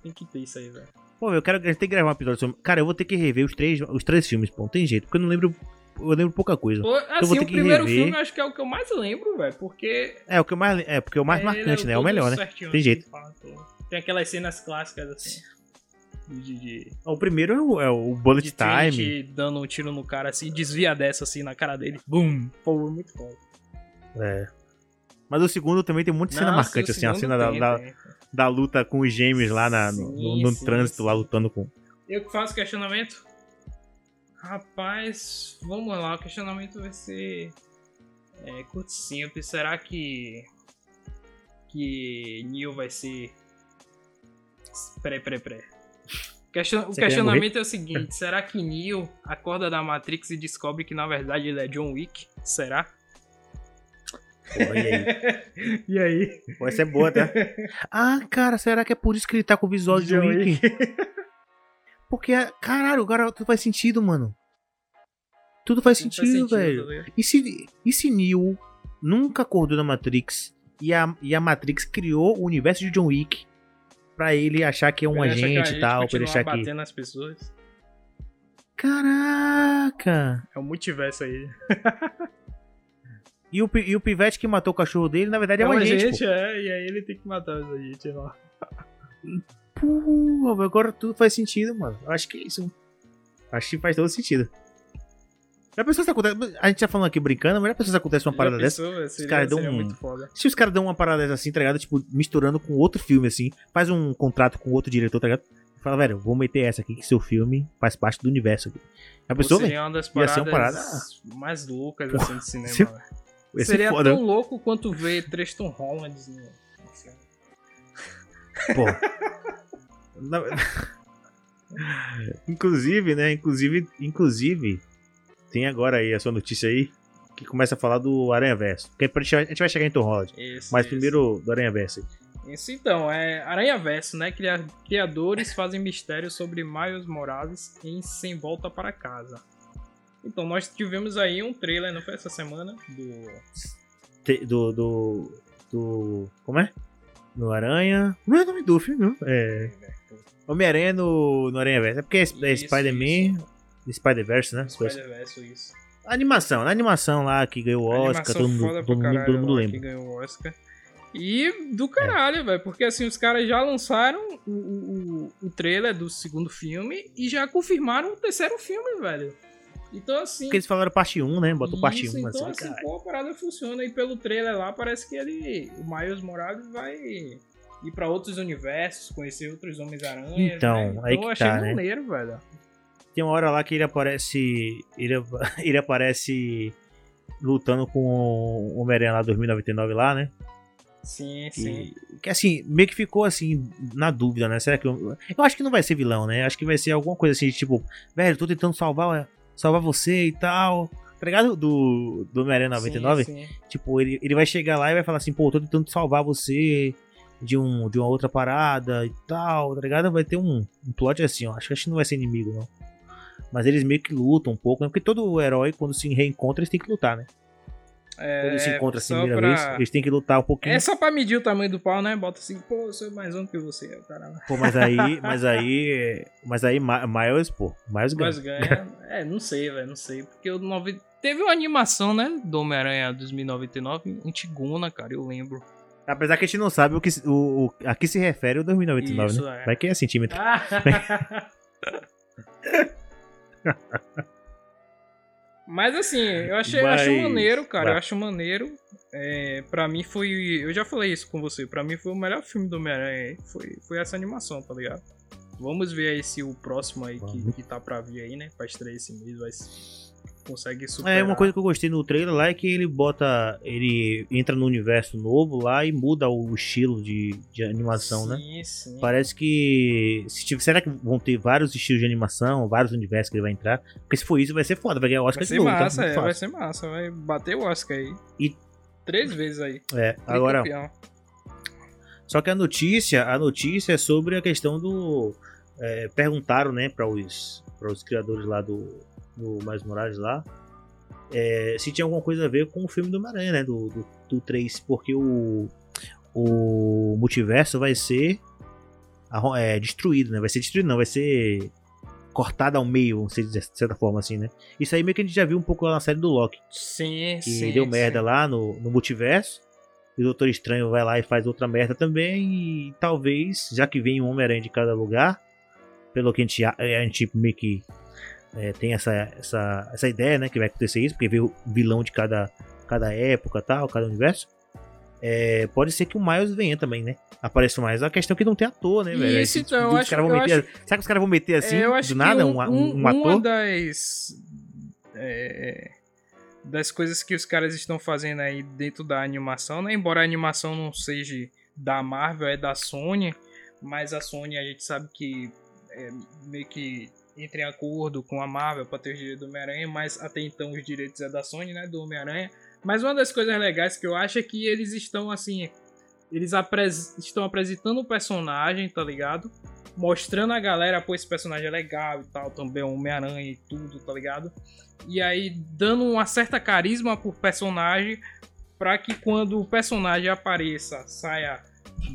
Tem que ter isso aí, velho. Pô, eu quero. A gente tem que gravar um episódio sobre. Cara, eu vou ter que rever os três, os três filmes, pô. Não tem jeito, porque eu não lembro. Eu lembro pouca coisa. Pô, vou assim, ter o que primeiro rever. filme eu acho que é o que eu mais lembro, velho. Porque. É, o que eu mais. É, porque é o mais é, marcante, ele né? É o melhor, né? Tem jeito. tô- Tem aquelas cenas clássicas, assim. De, de, O primeiro é o, é o Bullet de Time. Dando um tiro no cara assim, desvia dessa assim na cara dele. Bum! Pô, muito foda. É. Mas o segundo também tem muita cena Não, marcante, sim, assim, a cena da, tem, da, da luta com os gêmeos lá na, no, Sim, no- no sim, trânsito, sim. lá lutando com. Eu que faço questionamento? Rapaz, vamos lá, o questionamento vai ser é, curto e simples. Será que que Neo vai ser peraí, peraí. Question- O questionamento é o seguinte: será que Neo acorda da Matrix e descobre que na verdade ele é John Wick? Será? Porra, e aí? E aí? Pô, essa é boa, tá? Ah, cara, será que é por isso que ele tá com o visual de John Wick? Porque, caralho, agora tudo faz sentido, mano. Tudo faz Não sentido, faz sentido, velho. tá? E se, e se Neo nunca acordou na Matrix e a, e a Matrix criou o universo de John Wick pra ele achar que é um agente gente e tal, pra ele achar que. batendo nas pessoas. Caraca! É o multiverso aí. E o, e o pivete que matou o cachorro dele, na verdade, é, É um um agente. agente, é, e aí ele tem que matar os agentes lá. Pô, agora tudo faz sentido, mano. Acho que é isso. Acho que faz todo sentido. Já pensou se acontece. A gente tá falando aqui brincando, mas já pensou se acontece uma parada dessa? pensou, velho? Seria, caras dão um-. Se os caras dão uma parada dessa assim, tá ligado? Tipo, misturando com outro filme, assim. Faz um contrato com outro diretor, tá ligado? Fala, velho, vou meter essa aqui que seu filme faz parte do universo aqui. Já pensou, velho? seria uma das paradas parada- mais loucas assim de cinema. velho. Ser Seria foda. tão louco quanto ver Tristan Holland no filme. Pô. Na- inclusive, né? Inclusive, inclusive, tem agora aí a sua notícia aí que começa a falar do Aranha Verso. Porque a gente vai- a gente vai chegar em Tom Holland. Isso, Mas isso. primeiro do Aranha Verso. Isso então, é Aranha Verso, né? Cria- Criadores fazem mistérios sobre Miles Morales em Sem Volta para Casa. Então, nós tivemos aí um trailer, não foi essa semana? Do. Do, do. do. Como é? No Aranha. Não é o nome do filme, não. É. Homem-Aranha no, no Aranha Verso. É porque é, é Spider-Man. Spider-Verse, né? Spider-Verse, isso. A animação, na animação lá que ganhou o Oscar, todo mundo, todo mundo, todo mundo lembra. Que ganhou o Oscar. E do caralho, velho. Porque assim, os caras já lançaram o, o, o trailer do segundo filme e já confirmaram o terceiro filme, velho. Então, assim. Porque eles falaram parte 1, né? Botou parte 1 Isso, então, assim, assim, cara. pô, a parada funciona. E pelo trailer lá, parece que ele, o Miles Morales vai ir pra outros universos, conhecer outros Homens-Aranha. Então, né? aí eu que achei tá, né? maneiro, velho. Tem uma hora lá que ele aparece. Ele, ele aparece lutando com o Homem-Aranha lá 2099 lá, né? Sim, sim. que assim, meio que ficou assim, na dúvida, né? Será que. Eu, eu acho que não vai ser vilão, né? Acho que vai ser alguma coisa assim, tipo, velho, tô tentando salvar, salvar você e tal. Tá ligado? Do, do Homem-Aranha 99? Sim, sim. Tipo, ele, ele vai chegar lá e vai falar assim, pô, tô tentando salvar você de, um, de uma outra parada e tal, tá ligado? Vai ter um, um plot assim, ó. Acho que acho que não vai ser inimigo, não. Mas eles meio que lutam um pouco, né? Porque todo herói, quando se reencontra, eles têm que lutar, né? Quando eles se É, encontram assim primeira pra- vez, eles têm que lutar um pouquinho. É só pra medir o tamanho do pau, né? Bota assim, pô, eu sou mais um que você, caramba. Pô, mas aí, mas aí, mas aí, Miles, pô, Miles ganha. Mas ganha. É, não sei, velho, não sei. Porque o novi... teve uma animação, né? Do Homem-Aranha 2099, antigona, cara, eu lembro. Apesar que a gente não sabe o que, o, o, a que se refere o 2099, Isso, né? é. Vai que é centímetro. Mas assim, eu achei, Mas- acho maneiro, cara. vai. Eu acho maneiro. É, pra mim foi. Eu já falei isso com você. Pra mim foi o melhor filme do Homem-Aranha. Foi, foi essa animação, tá ligado? Vamos ver aí se o próximo aí que, que tá pra vir aí, né? Pra estrear esse mês vai, consegue superar. É, uma coisa que eu gostei no trailer lá é que ele bota. Ele entra no universo novo lá e muda o estilo de, de animação, né? sim, Sim, Parece que. Se tiver, será que vão ter vários estilos de animação, vários universos que ele vai entrar? Porque se for isso, vai ser foda, vai ganhar o Oscar Vai de novo. então massa, muito é, vai ser massa. Vai bater o Oscar aí. E- Três vezes aí. É, agora. Tricampeão. Só que a notícia, a notícia é sobre a questão do. é, perguntaram, né, para os, pra os criadores lá do, do Mais Morales lá. é, se tinha alguma coisa a ver com o filme do Homem-Aranha, né? Do, do, do 3. Porque o, o multiverso vai ser é, destruído, né? Vai ser destruído, não, vai ser cortado ao meio, vamos dizer de certa forma assim, né? Isso aí meio que a gente já viu um pouco lá na série do Loki Sim, que sim. deu merda sim. lá no, no multiverso. E o Doutor Estranho vai lá e faz outra merda também. E talvez, já que vem um Homem-Aranha de cada lugar, pelo que a gente, a gente meio que é, tem essa, essa, essa ideia, né? Que vai acontecer isso, porque veio o vilão de cada, cada época tal, cada universo. É, pode ser que o Miles venha também, né? Apareça mais. A questão é que não tem ator, né, velho? Isso, então, eu os acho- eu meter- Será que os caras vão meter assim, É, eu acho do que nada, um, um, um- um, Uma ator? das. é, das coisas que os caras estão fazendo aí dentro da animação, né? Embora a animação não seja da Marvel, é da Sony, mas a Sony a gente sabe que é meio que entra em acordo com a Marvel para ter os direitos do Homem-Aranha, mas até então os direitos é da Sony, né? Do Homem-Aranha. Mas uma das coisas legais que eu acho é que eles estão assim. Eles apres- estão apresentando o personagem, tá ligado? mostrando a galera, pô, esse personagem é legal e tal, também é um Homem-Aranha e tudo, tá ligado? E aí dando uma certa carisma pro personagem pra que quando o personagem apareça, saia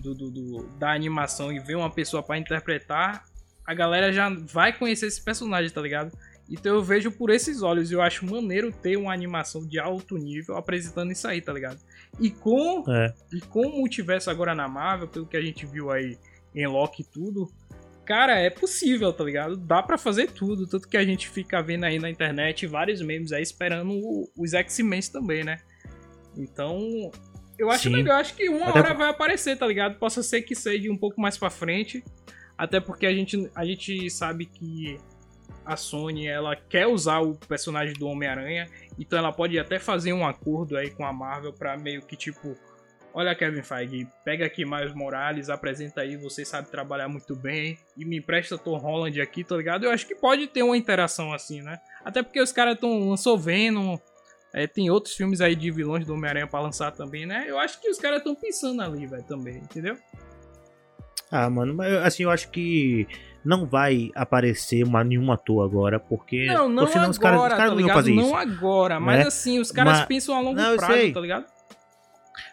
do, do- do- da animação e vê uma pessoa pra interpretar, a galera já vai conhecer esse personagem, tá ligado? Então eu vejo por esses olhos eu acho maneiro ter uma animação de alto nível apresentando isso aí, tá ligado? E com É. e com o multiverso agora na Marvel, pelo que a gente viu aí em Loki e tudo, cara, é possível, tá ligado? Dá pra fazer tudo. Tanto que a gente fica vendo aí na internet vários memes aí esperando o- os X-Men também, né? Então, eu acho Sim. legal. Acho que uma Até hora vai aparecer, tá ligado? Possa ser que seja um pouco mais pra frente. Até porque a gente, a gente sabe que a Sony ela quer usar o personagem do Homem-Aranha. Então ela pode até fazer um acordo aí com a Marvel pra meio que tipo. Olha, Kevin Feige, pega aqui Miles Morales, apresenta aí, você sabe trabalhar muito bem, e me empresta Tom Holland aqui, tá ligado? Eu acho que pode ter uma interação assim, né? Até porque os caras estão lançou Venom, é, tem outros filmes aí de vilões do Homem-Aranha pra lançar também, né? Eu acho que os caras estão pensando ali, velho, também, entendeu? Ah, mano, mas assim, eu acho que não vai aparecer uma, nenhum ator agora, porque. Não, não senão agora, os caras, os caras tá não iam fazer não isso. agora, mas né? assim, os caras Mas- pensam a longo Não, prazo, tá ligado?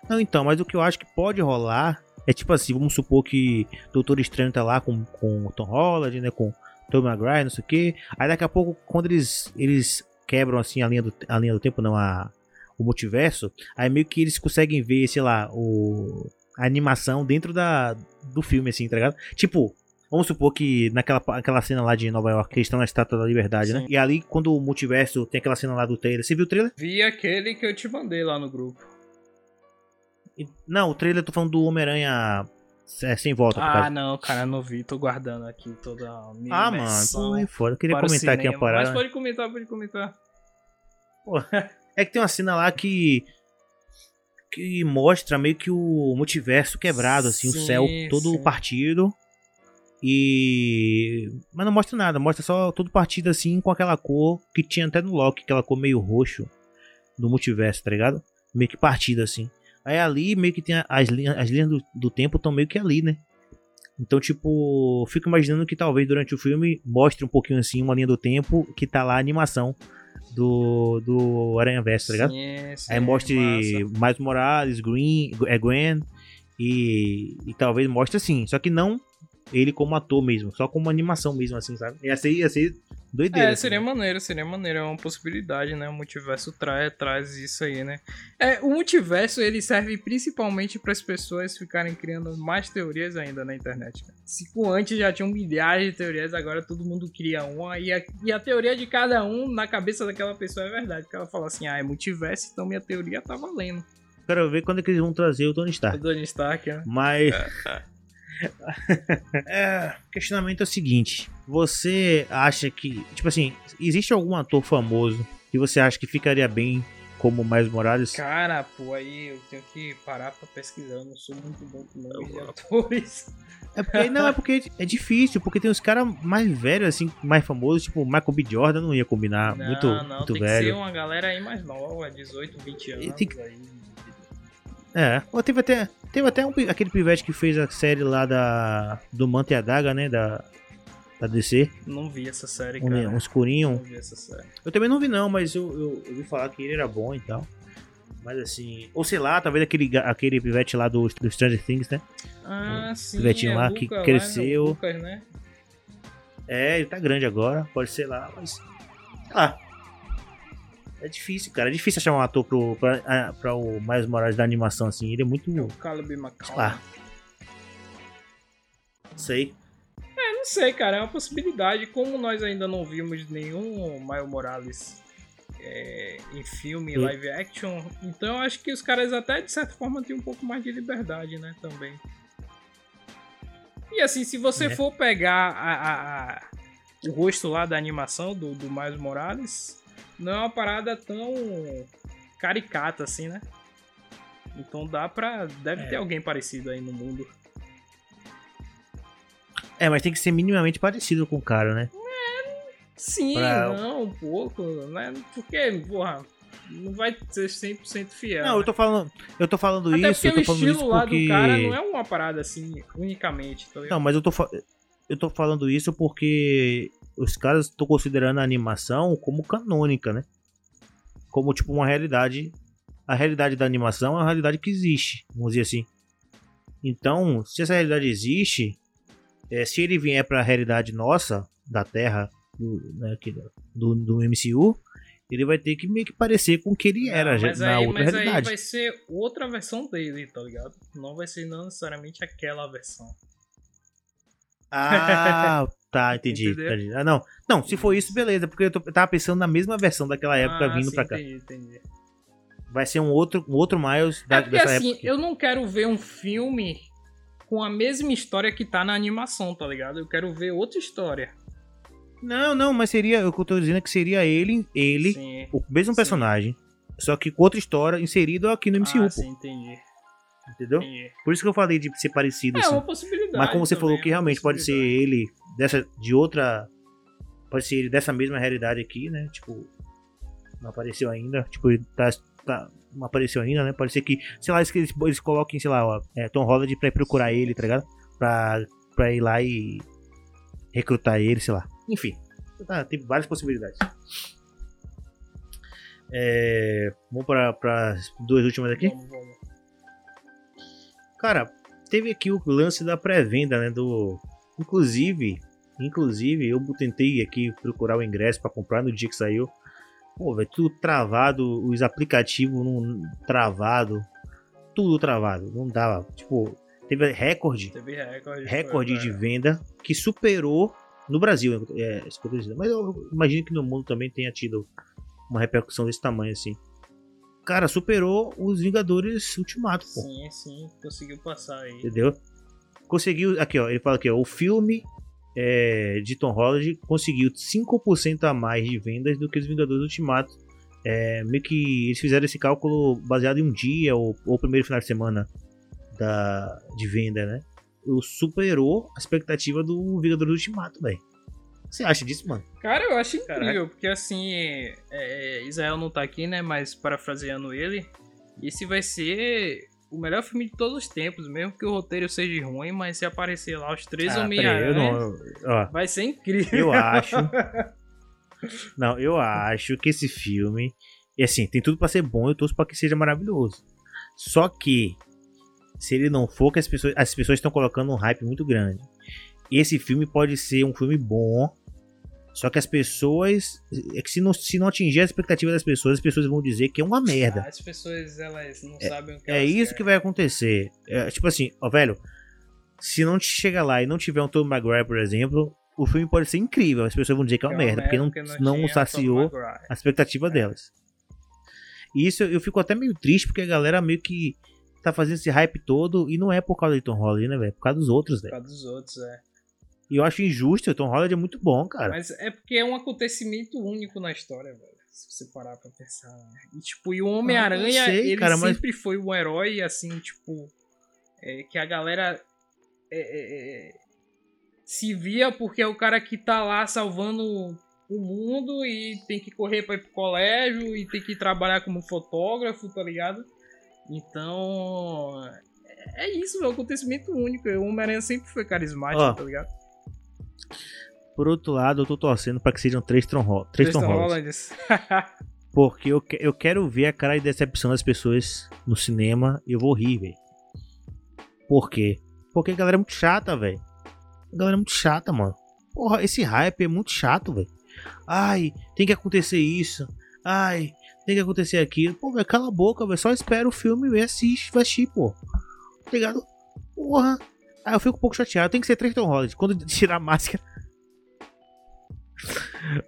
Não, então, mas o que eu acho que pode rolar é tipo assim, vamos supor que Doutor Estranho tá lá com, com o Tom Holland, né? Com Tom Maguire, não sei o quê. Aí daqui a pouco, quando eles, eles quebram assim a linha do, a linha do tempo, não, a, o multiverso, aí meio que eles conseguem ver, sei lá, o, a animação dentro da, do filme, assim, tá ligado? Tipo. Vamos supor que naquela aquela cena lá de Nova York, que eles estão na Estátua da Liberdade, né? Sim. E ali, quando o multiverso tem aquela cena lá do trailer. Você viu o trailer? Vi aquele que eu te mandei lá no grupo. E- Não, o trailer eu tô falando do Homem-Aranha é, sem volta. Ah, não, cara, não vi, tô guardando aqui toda a minha Ah, mano, pô, é foda. Eu queria comentar aqui uma parada. Mas pode comentar, pode comentar. É que tem uma cena lá que. Que mostra meio que o multiverso quebrado, assim, Sim, o céu todo sim. partido. E. Mas não mostra nada, mostra só todo partido assim com aquela cor que tinha até no Loki, aquela cor meio roxo do multiverso, tá ligado? Meio que partido assim. Aí ali meio que tem as linhas, as linhas do, do tempo estão meio que ali, né? Então, tipo, fico imaginando que talvez durante o filme mostre um pouquinho assim uma linha do tempo que tá lá a animação do, do Aranha Verso, tá ligado? Sim, sim, Aí mostre massa. mais Morales, Green, é Gwen e, e talvez mostre assim, só que não ele como ator mesmo, só como animação mesmo assim, sabe? Ia ser, ia ser doideira. É, assim, seria né? maneiro, seria maneiro, é uma possibilidade, né? O multiverso traz, traz isso aí, né? É, o multiverso, ele serve principalmente para as pessoas ficarem criando mais teorias ainda na internet, cara. Se com antes já tinham milhares de teorias, agora todo mundo cria uma, e a, e a teoria de cada um na cabeça daquela pessoa é verdade, porque ela fala assim, ah, é multiverso, então minha teoria tá valendo. Quero ver quando é que eles vão trazer o Tony O Stark. Tony Stark, né? Mas é, o questionamento é o seguinte: você acha que, tipo assim, existe algum ator famoso que você acha que ficaria bem como mais Morales? Cara, pô, aí eu tenho que parar pra pesquisar. Eu não sou muito bom com nomes de atores. É porque, não, é porque é difícil, porque tem os caras mais velhos, assim, mais famosos, tipo Michael B. Jordan não ia combinar, Não, muito, não, muito tem velho. que ser uma galera aí mais nova, 18, 20 anos. tem que- aí. É, Ou teve até, teve até um aquele pivete que fez a série lá da do Manta e a Daga, né, da, da DC, Não vi essa série, um, cara. um escurinho. Não vi essa série. Eu também não vi não, mas eu, eu, eu ouvi falar que ele era bom e tal. Mas assim, ou sei lá, talvez aquele, aquele pivete lá do, do Stranger Things, né? Ah, sim. pivetinho é lá o que Lucas cresceu. Lá, né? Lucas, né? É, ele tá grande agora, pode ser lá, mas. Sei lá. É difícil, cara. É difícil achar um ator pro, pra, pra o Miles Morales da animação, assim. Ele é muito. O Caleb McCall. Ah. Sei. Eu não sei, cara. É uma possibilidade. Como nós ainda não vimos nenhum Miles Morales é, em filme, Sim. live action, então eu acho que os caras até, de certa forma, têm um pouco mais de liberdade, né? Também. E assim, se você É. for pegar a- a- a- o rosto lá da animação do, do Miles Morales, não é uma parada tão caricata assim, né? Então dá pra. Deve É. ter alguém parecido aí no mundo. É, mas tem que ser minimamente parecido com o cara, né? Sim, Pra- não, um pouco, né? Porque, porra, não vai ser 100% fiel. Não, né? eu tô falando, eu tô falando Até isso, eu porque tô o falando estilo isso lá porque do cara não é uma parada assim, unicamente, tá? Não, mas eu tô eu tô falando isso porque os caras estão considerando a animação como canônica, né? Como tipo uma realidade, a realidade da animação é uma realidade que existe, vamos dizer assim. Então, se essa realidade existe, é, se ele vier pra realidade nossa da Terra, do, né, do, do MCU, ele vai ter que meio que parecer com o que ele era já, mas na aí, outra mas aí realidade. vai ser outra versão dele, tá ligado? Não vai ser não necessariamente aquela versão. Ah, tá, entendi. Entendi. Ah, não. Não, se for isso, beleza, porque eu, tô- eu tava pensando na mesma versão daquela época ah, vindo sim, pra cá. Entendi, entendi. Vai ser um outro, um outro Miles da, É porque dessa assim, época. eu não quero ver um filme com a mesma história que tá na animação, tá ligado? Eu quero ver outra história. Não, não, mas seria, o que eu tô dizendo é que seria ele, ele, Sim. o mesmo Sim. personagem, só que com outra história inserido aqui no MCU, ah, sim, entendi. Entendeu? entendi. Por isso que eu falei de ser parecido, É assim. uma possibilidade. Mas como você falou que é realmente pode ser ele dessa de outra pode ser ele dessa mesma realidade aqui, né? Tipo, não apareceu ainda, tipo, ele tá, tá não apareceu ainda, né? Pode ser que, sei lá, eles, eles, eles coloquem, sei lá, ó, é, Tom Holland pra ir procurar ele, tá ligado? Pra, pra ir lá e recrutar ele, sei lá. Enfim, tá, tem várias possibilidades. É, vamos para as duas últimas aqui? Vamos, vamos. Cara, teve aqui o lance da pré-venda, né? Do. Inclusive, inclusive, eu tentei aqui procurar o ingresso pra comprar no dia que saiu. Pô, velho, tudo travado, os aplicativos não travado, tudo travado, não dava. Tipo, teve recorde, Teve recorde. recorde foi, de cara. venda que superou no Brasil, é, mas eu imagino que no mundo também tenha tido uma repercussão desse tamanho assim. Cara, superou os Vingadores Ultimato, pô. Sim, sim, conseguiu passar aí. Entendeu? Conseguiu. Aqui, ó. Ele fala aqui, ó. O filme é, de Tom Holland conseguiu 5% a mais de vendas do que os Vingadores Ultimato. É, meio que eles fizeram esse cálculo baseado em um dia ou, ou primeiro final de semana da, de venda, né? Superou a expectativa do Vingadores Ultimato, velho. Você acha disso, mano? Cara, eu acho incrível, Caraca. porque assim, é, é, Israel não tá aqui, né? Mas parafraseando ele, esse vai ser o melhor filme de todos os tempos, mesmo que o roteiro seja ruim, mas se aparecer lá os três Ah, Homem-Aranha, vai ser incrível. Eu acho. Não, eu acho que esse filme. E assim, tem tudo pra ser bom, eu torço pra que seja maravilhoso. Só que, se ele não for, que as pessoas as pessoas estão colocando um hype muito grande. Esse filme pode ser um filme bom. Só que as pessoas. É que se não, se não atingir a expectativa das pessoas, as pessoas vão dizer que é uma merda. As pessoas, elas não sabem o que É elas isso que querem. vai acontecer. É, tipo assim, ó, velho. Se não te chega lá e não tiver um Tom Maguire, por exemplo, o filme pode ser incrível. As pessoas vão dizer que é uma merda, porque não, não tinha saciou a expectativa delas. E isso eu fico até meio triste, porque a galera meio que tá fazendo esse hype todo e não é por causa de Tom Holland, né, velho? É por causa dos outros, Por velho. causa dos outros, é. E eu acho injusto, o Tom Holland é muito bom, cara. Mas é porque é um acontecimento único na história, velho. Se você parar pra pensar. E, tipo, e o Homem-Aranha, eu sei, ele cara, mas- sempre foi um herói, assim, tipo. é, que a galera. é, é, é, se via porque é o cara que tá lá salvando o mundo e tem que correr pra ir pro colégio e tem que trabalhar como fotógrafo, tá ligado? Então. É é isso, é um acontecimento único. O Homem-Aranha sempre foi carismático, Ó, tá ligado? Por outro lado, eu tô torcendo pra que sejam três Tom, Hol três Tom Hollands. Holland. Porque eu, eu quero ver a cara de decepção das pessoas no cinema e eu vou rir, velho. Por quê? Porque a galera é muito chata, velho. A galera é muito chata, mano. Porra, esse hype é muito chato, velho. Ai, tem que acontecer isso. Ai, tem que acontecer aquilo. Pô, velho, cala a boca, velho. Só espera o filme e assiste, vai assistir, pô. Tá ligado? Porra. Aí eu fico um pouco chateado. Tem que ser três Tom Holland. Quando tirar a máscara.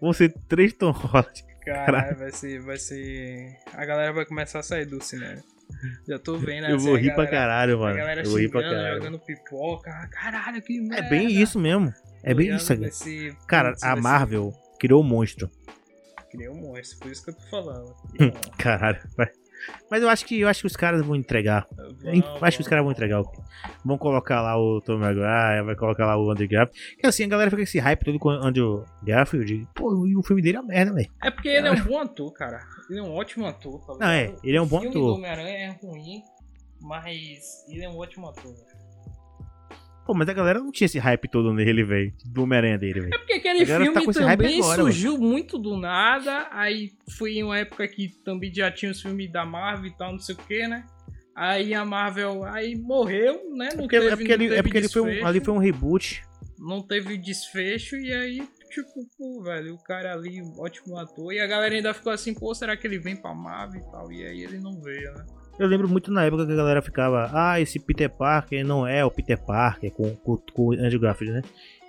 Vão ser três Tom Holland. Caralho, vai ser, vai ser. A galera vai começar a sair do cinema. Já tô vendo, Eu assim, vou a rir pra caralho, A mano. galera Eu vou rir pra caralho. jogando pipoca. Caralho, que É merda. bem isso mesmo. É bem isso, cara. Cara, a Marvel criou o monstro. Criou um monstro, por isso que eu tô falando. Caralho. vai. Mas eu acho que eu acho que os caras vão entregar. Eu acho que os caras vão entregar. o- Vão colocar lá o Tom Maguire, vai colocar lá o Andrew Garfield. Que assim, a galera fica com esse hype todo com o Andrew Garfield. Pô, e o filme dele é uma merda, velho. É porque ele é um bom ator, cara. Ele é um ótimo ator. Tá Não, é, ele é um O bom filme ator. do Homem-Aranha é ruim, mas ele é um ótimo ator. Pô, mas a galera não tinha esse hype todo nele, velho. Do Homem-Aranha dele, velho. É porque aquele galera filme tá também agora, surgiu muito do nada. Aí foi em uma época que também já tinha os filmes da Marvel e tal, não sei o que, né? Aí a Marvel aí morreu, né? É Não porque, teve, é porque, ele, é porque ele foi um- ali foi um reboot. Não teve desfecho e aí, tipo, pô, velho, o cara ali, ótimo ator. E a galera ainda ficou assim, pô, será que ele vem pra Marvel e tal? E aí ele não veio, né? Eu lembro muito na época que a galera ficava, ah, esse Peter Parker não é o Peter Parker com, com, com o Andrew Garfield, né?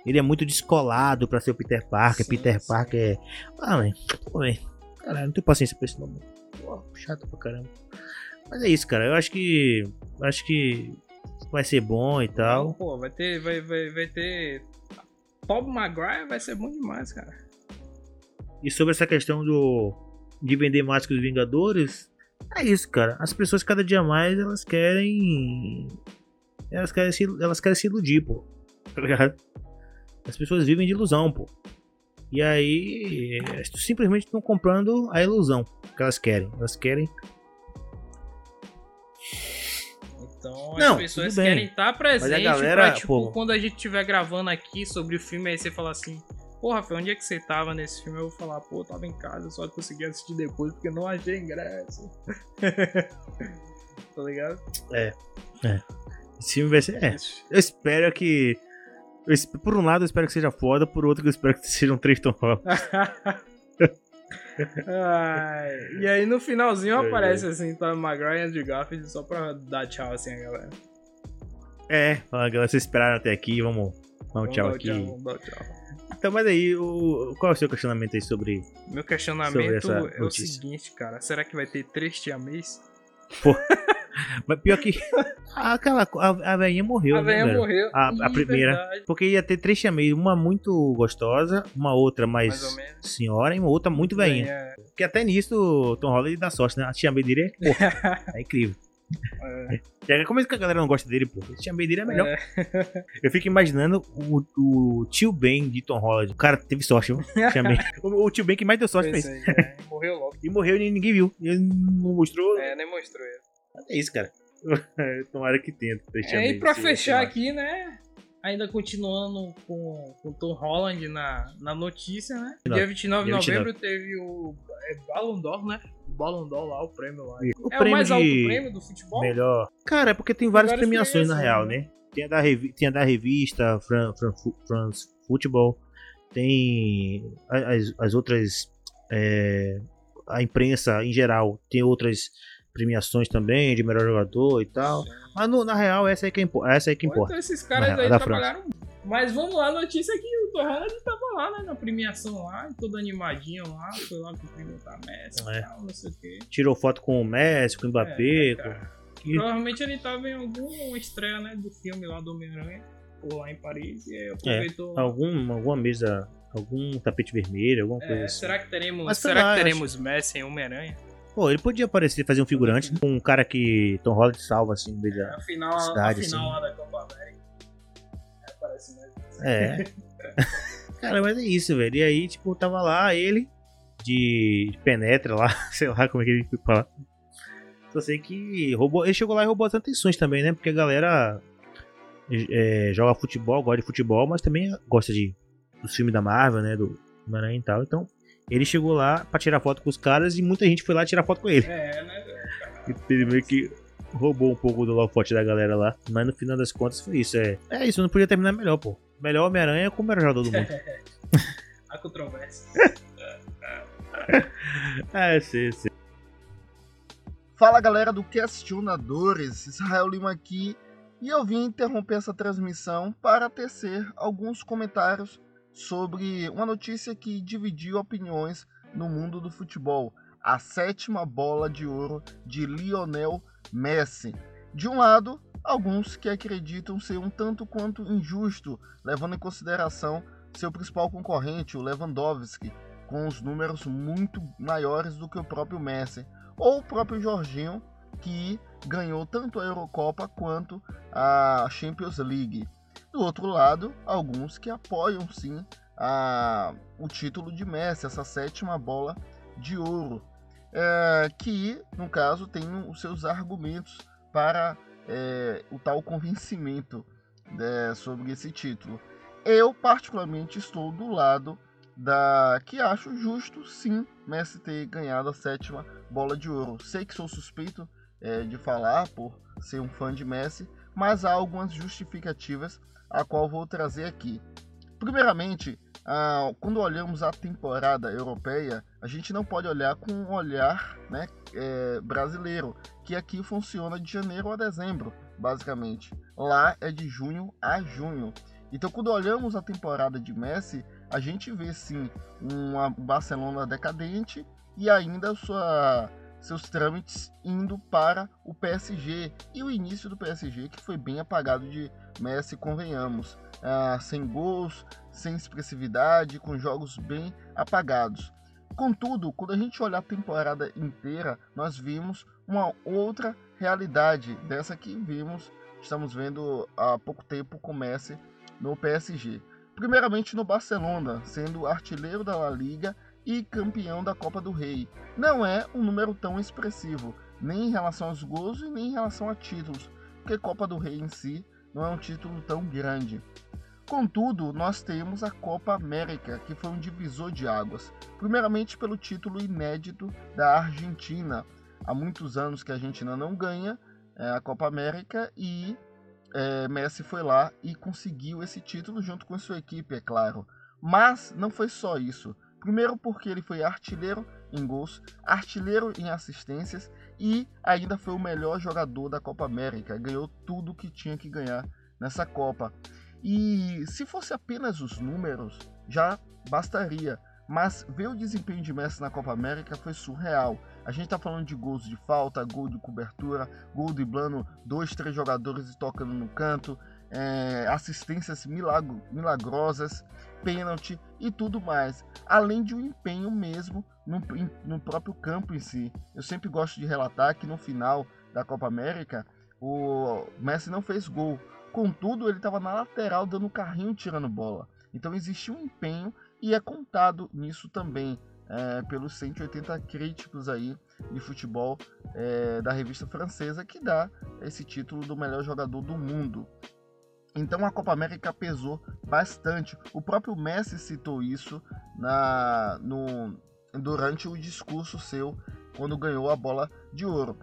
Ele é muito descolado pra ser o Peter Parker. Sim, Peter sim. Parker é. Ah, velho. Caralho, não tenho paciência pra esse nome. Pô, chato pra caramba. Mas é isso, cara. Eu acho que. Acho que vai ser bom e tal. Pô, vai ter, vai, vai, vai ter. Bob Maguire vai ser bom demais, cara. E sobre essa questão do. De vender mais que os Vingadores. É isso, cara. As pessoas cada dia mais elas querem. Elas querem se, elas querem se iludir, pô. Tá ligado? As pessoas vivem de ilusão, pô. E aí. elas Simplesmente estão comprando a ilusão que elas querem. Elas querem. Então Não, as pessoas tudo bem. querem estar presente galera, pra, tipo, pô- quando a gente estiver gravando aqui sobre o filme, aí você fala assim, pô, Rafael, onde é que você tava nesse filme? Eu vou falar, pô, eu tava em casa, só consegui assistir depois porque não achei ingresso. tá ligado? Esse filme vai ser. É. Eu espero que. eu por um lado, eu espero que seja foda. Por outro, eu espero que sejam três Holland. Ai, e aí no finalzinho É, aparece assim, tá Maguire e Andrew Garfield só pra dar tchau assim a galera. É, fala, galera, vocês esperaram até aqui. Vamos. Vamos Vamos tchau aqui. Tchau, vamos dar tchau. Então, mas aí, o, qual é o seu questionamento aí sobre. Meu Sobre questionamento essa é o seguinte, cara. Será que vai ter três tia mês? Mas pior que. Aquela. A, a velhinha morreu, a né? velha velho? morreu. A- a primeira. verdade. Porque ia ter três chameiros. Uma muito gostosa, uma outra mais, Mais ou senhora e uma outra muito velhinha. É, Porque até nisso o Tom Holland dá sorte, né? A tia May dele é, é incrível. É, É, Como é que a galera não gosta dele, pô? May dele é melhor. é. Eu fico imaginando o, o tio Ben de Tom Holland. O cara teve sorte, viu? O, o tio Ben que mais deu sorte pra isso. Pensei, é, morreu logo. E morreu e ninguém viu. E ele não mostrou. É, nem mostrou. É isso, cara. Tomara que Tia É, e pra se- fechar se- aqui, né? Ainda continuando com o Tom Holland na, na notícia, né? Não, Dia 29 de dia 29. novembro teve o é, Ballon d'Or, né? O Ballon d'Or lá, o prêmio lá. O é o prêmio mais alto de prêmio do futebol? Melhor. Cara, é porque tem várias, várias premiações, na real, premiações, né? Tem a da, revi tem a da revista Fran Fran France Football, tem as, as outras. é, a imprensa em geral tem outras premiações também de melhor jogador e tal. Mas no- na real, essa é que, impo- essa é que importa. Então esses caras Na- aí da trabalharam. Mas vamos lá, a notícia é que o Tom Holland tava lá, né? Na premiação lá, todo animadinho lá, foi lá cumprimentar a Messi É. e tal, não sei o quê. Tirou foto com o Messi, com o Mbappé. É, com- que- Provavelmente ele tava em alguma estreia, né, do filme lá do Homem-Aranha, ou lá em Paris, e aí aproveitou. algum, alguma mesa algum tapete vermelho, alguma É, coisa assim. será que teremos, Mas será lá, que teremos Messi em Homem-Aranha? Pô, ele podia aparecer, fazer um figurante com um cara que Tom Holland salva, assim, no meio da... Afinal, a Cidade, final assim. lá da Copa América. É, parece Messi. É. cara, mas é isso, velho. E aí, tipo, tava lá ele, de penetra lá, sei lá como é que ele foi falar. Só sei que roubou, ele chegou lá e roubou as atenções também, né? Porque a galera é, joga futebol, gosta de futebol, mas também gosta de dos filmes da Marvel, né? Do Homem-Aranha e tal. Então, ele chegou lá pra tirar foto com os caras e muita gente foi lá tirar foto com ele. É, né? velho? Ele meio que roubou um pouco do holofote da galera lá. Mas no final das contas foi isso. É, é isso, não podia terminar melhor, pô. Melhor Homem-Aranha com o melhor jogador do mundo. A controvérsia. é, sim, sim. Fala galera do Questionadores, Israel Lima aqui e eu vim interromper essa transmissão para tecer alguns comentários sobre uma notícia que dividiu opiniões no mundo do futebol: a sétima bola de ouro de Lionel Messi. De um lado, alguns que acreditam ser um tanto quanto injusto, levando em consideração seu principal concorrente, o Lewandowski, com os números muito maiores do que o próprio Messi ou o próprio Jorginho, que ganhou tanto a Eurocopa quanto a Champions League. Do outro lado, alguns que apoiam sim a, o título de Messi, essa sétima bola de ouro, é, que no caso tem os seus argumentos para é, o tal convencimento né, sobre esse título. Eu particularmente estou do lado da que acho justo sim Messi ter ganhado a sétima bola de ouro. Sei que sou suspeito é, de falar por ser um fã de Messi, mas há algumas justificativas a qual vou trazer aqui. Primeiramente, quando olhamos a temporada europeia, a gente não pode olhar com um olhar né, é, brasileiro, que aqui funciona de janeiro a dezembro, basicamente. Lá é de junho a junho. Então, quando olhamos a temporada de Messi, a gente vê sim um Barcelona decadente e ainda sua, seus trâmites indo para o PSG e o início do PSG que foi bem apagado de Messi, convenhamos, ah, sem gols, sem expressividade, com jogos bem apagados. Contudo, quando a gente olhar a temporada inteira, nós vimos uma outra realidade dessa que vimos, estamos vendo há pouco tempo com Messi no PSG. Primeiramente no Barcelona, sendo artilheiro da La Liga e campeão da Copa do Rei. Não é um número tão expressivo, nem em relação aos gols e nem em relação a títulos, porque Copa do Rei em si não é um título tão grande. Contudo, nós temos a Copa América, que foi um divisor de águas. Primeiramente pelo título inédito da Argentina. Há muitos anos que a Argentina não ganha é, a Copa América e é, Messi foi lá e conseguiu esse título junto com sua equipe, é claro. Mas não foi só isso. Primeiro porque ele foi artilheiro em gols, artilheiro em assistências e ainda foi o melhor jogador da Copa América. Ganhou tudo que tinha que ganhar nessa Copa. E se fosse apenas os números, já bastaria. Mas ver o desempenho de Messi na Copa América foi surreal. A gente tá falando de gols de falta, gol de cobertura, gol driblando dois, três jogadores tocando no canto, é, assistências milagro, milagrosas, pênalti e tudo mais. Além de um empenho mesmo no, no próprio campo em si. Eu sempre gosto de relatar que no final da Copa América o Messi não fez gol. Contudo, ele estava na lateral dando carrinho tirando bola. Então existiu um empenho e é contado nisso também é, pelos 180 críticos aí de futebol é, da revista francesa que dá esse título do melhor jogador do mundo. Então a Copa América pesou bastante. O próprio Messi citou isso na, no, durante o discurso seu quando ganhou a bola de ouro.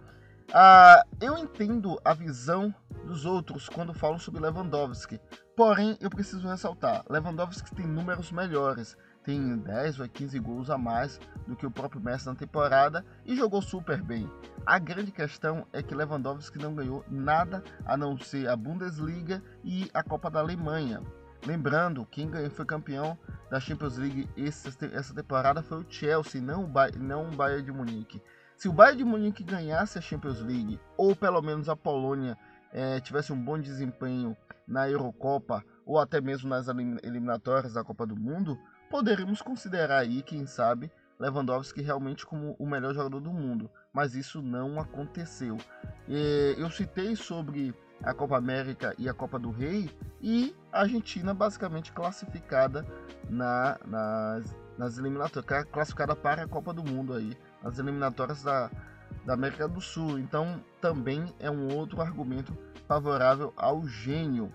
Ah, eu entendo a visão dos outros quando falam sobre Lewandowski. Porém, eu preciso ressaltar: Lewandowski tem números melhores. Tem 10 ou 15 gols a mais do que o próprio Messi na temporada e jogou super bem. A grande questão é que Lewandowski não ganhou nada a não ser a Bundesliga e a Copa da Alemanha. Lembrando, quem ganhou, foi campeão da Champions League essa temporada foi o Chelsea, não o, ba não o Bayern de Munique. Se o Bayern de Munique ganhasse a Champions League, ou pelo menos a Polônia é, tivesse um bom desempenho na Eurocopa, ou até mesmo nas eliminatórias da Copa do Mundo, poderíamos considerar aí, quem sabe, Lewandowski realmente como o melhor jogador do mundo, mas isso não aconteceu. Eu citei sobre a Copa América e a Copa do Rei e a Argentina basicamente classificada na, nas, nas eliminatórias, classificada para a Copa do Mundo aí, nas eliminatórias da, da América do Sul. Então também é um outro argumento favorável ao gênio.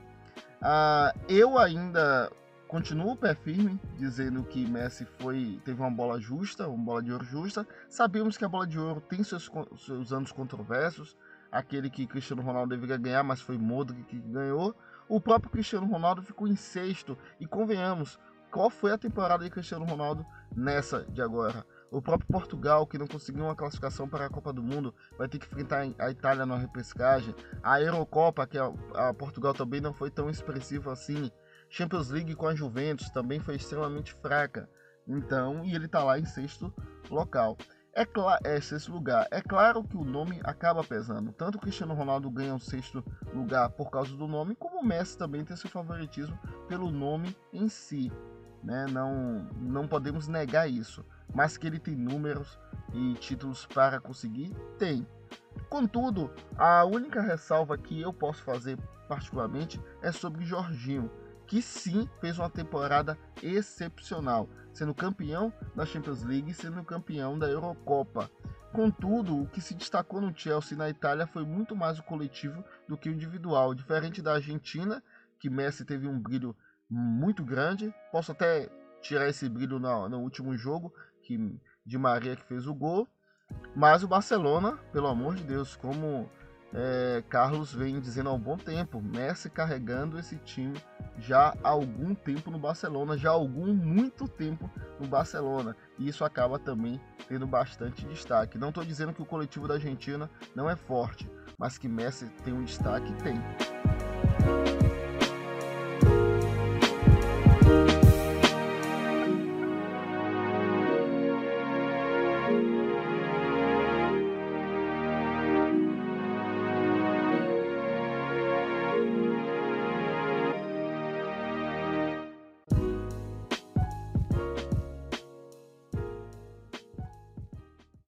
Ah, eu ainda continuo o pé firme, dizendo que Messi foi teve uma bola justa, uma bola de ouro justa. Sabemos que a bola de ouro tem seus, seus anos controversos. Aquele que Cristiano Ronaldo deveria ganhar, mas foi Modric que ganhou. O próprio Cristiano Ronaldo ficou em sexto. E convenhamos, qual foi a temporada de Cristiano Ronaldo nessa de agora? O próprio Portugal, que não conseguiu uma classificação para a Copa do Mundo, vai ter que enfrentar a Itália na repescagem. A Eurocopa, que a, a Portugal também não foi tão expressiva assim. Champions League com a Juventus também foi extremamente fraca. Então, e ele está lá em sexto local. É, é sexto lugar. É claro que o nome acaba pesando. Tanto o Cristiano Ronaldo ganha o sexto lugar por causa do nome, como o Messi também tem seu favoritismo pelo nome em si. Né? Não, não podemos negar isso. Mas que ele tem números e títulos para conseguir, tem. Contudo, a única ressalva que eu posso fazer particularmente é sobre Jorginho que sim fez uma temporada excepcional, sendo campeão da Champions League e sendo campeão da Eurocopa. Contudo, o que se destacou no Chelsea na Itália foi muito mais o coletivo do que o individual, diferente da Argentina, que Messi teve um brilho muito grande. Posso até tirar esse brilho no, no último jogo, que de Maria que fez o gol. Mas o Barcelona, pelo amor de Deus, como é, Carlos vem dizendo há um bom tempo, Messi carregando esse time já há algum tempo no Barcelona, já há algum muito tempo no Barcelona, e isso acaba também tendo bastante destaque. Não estou dizendo que o coletivo da Argentina não é forte, mas que Messi tem um destaque, tem.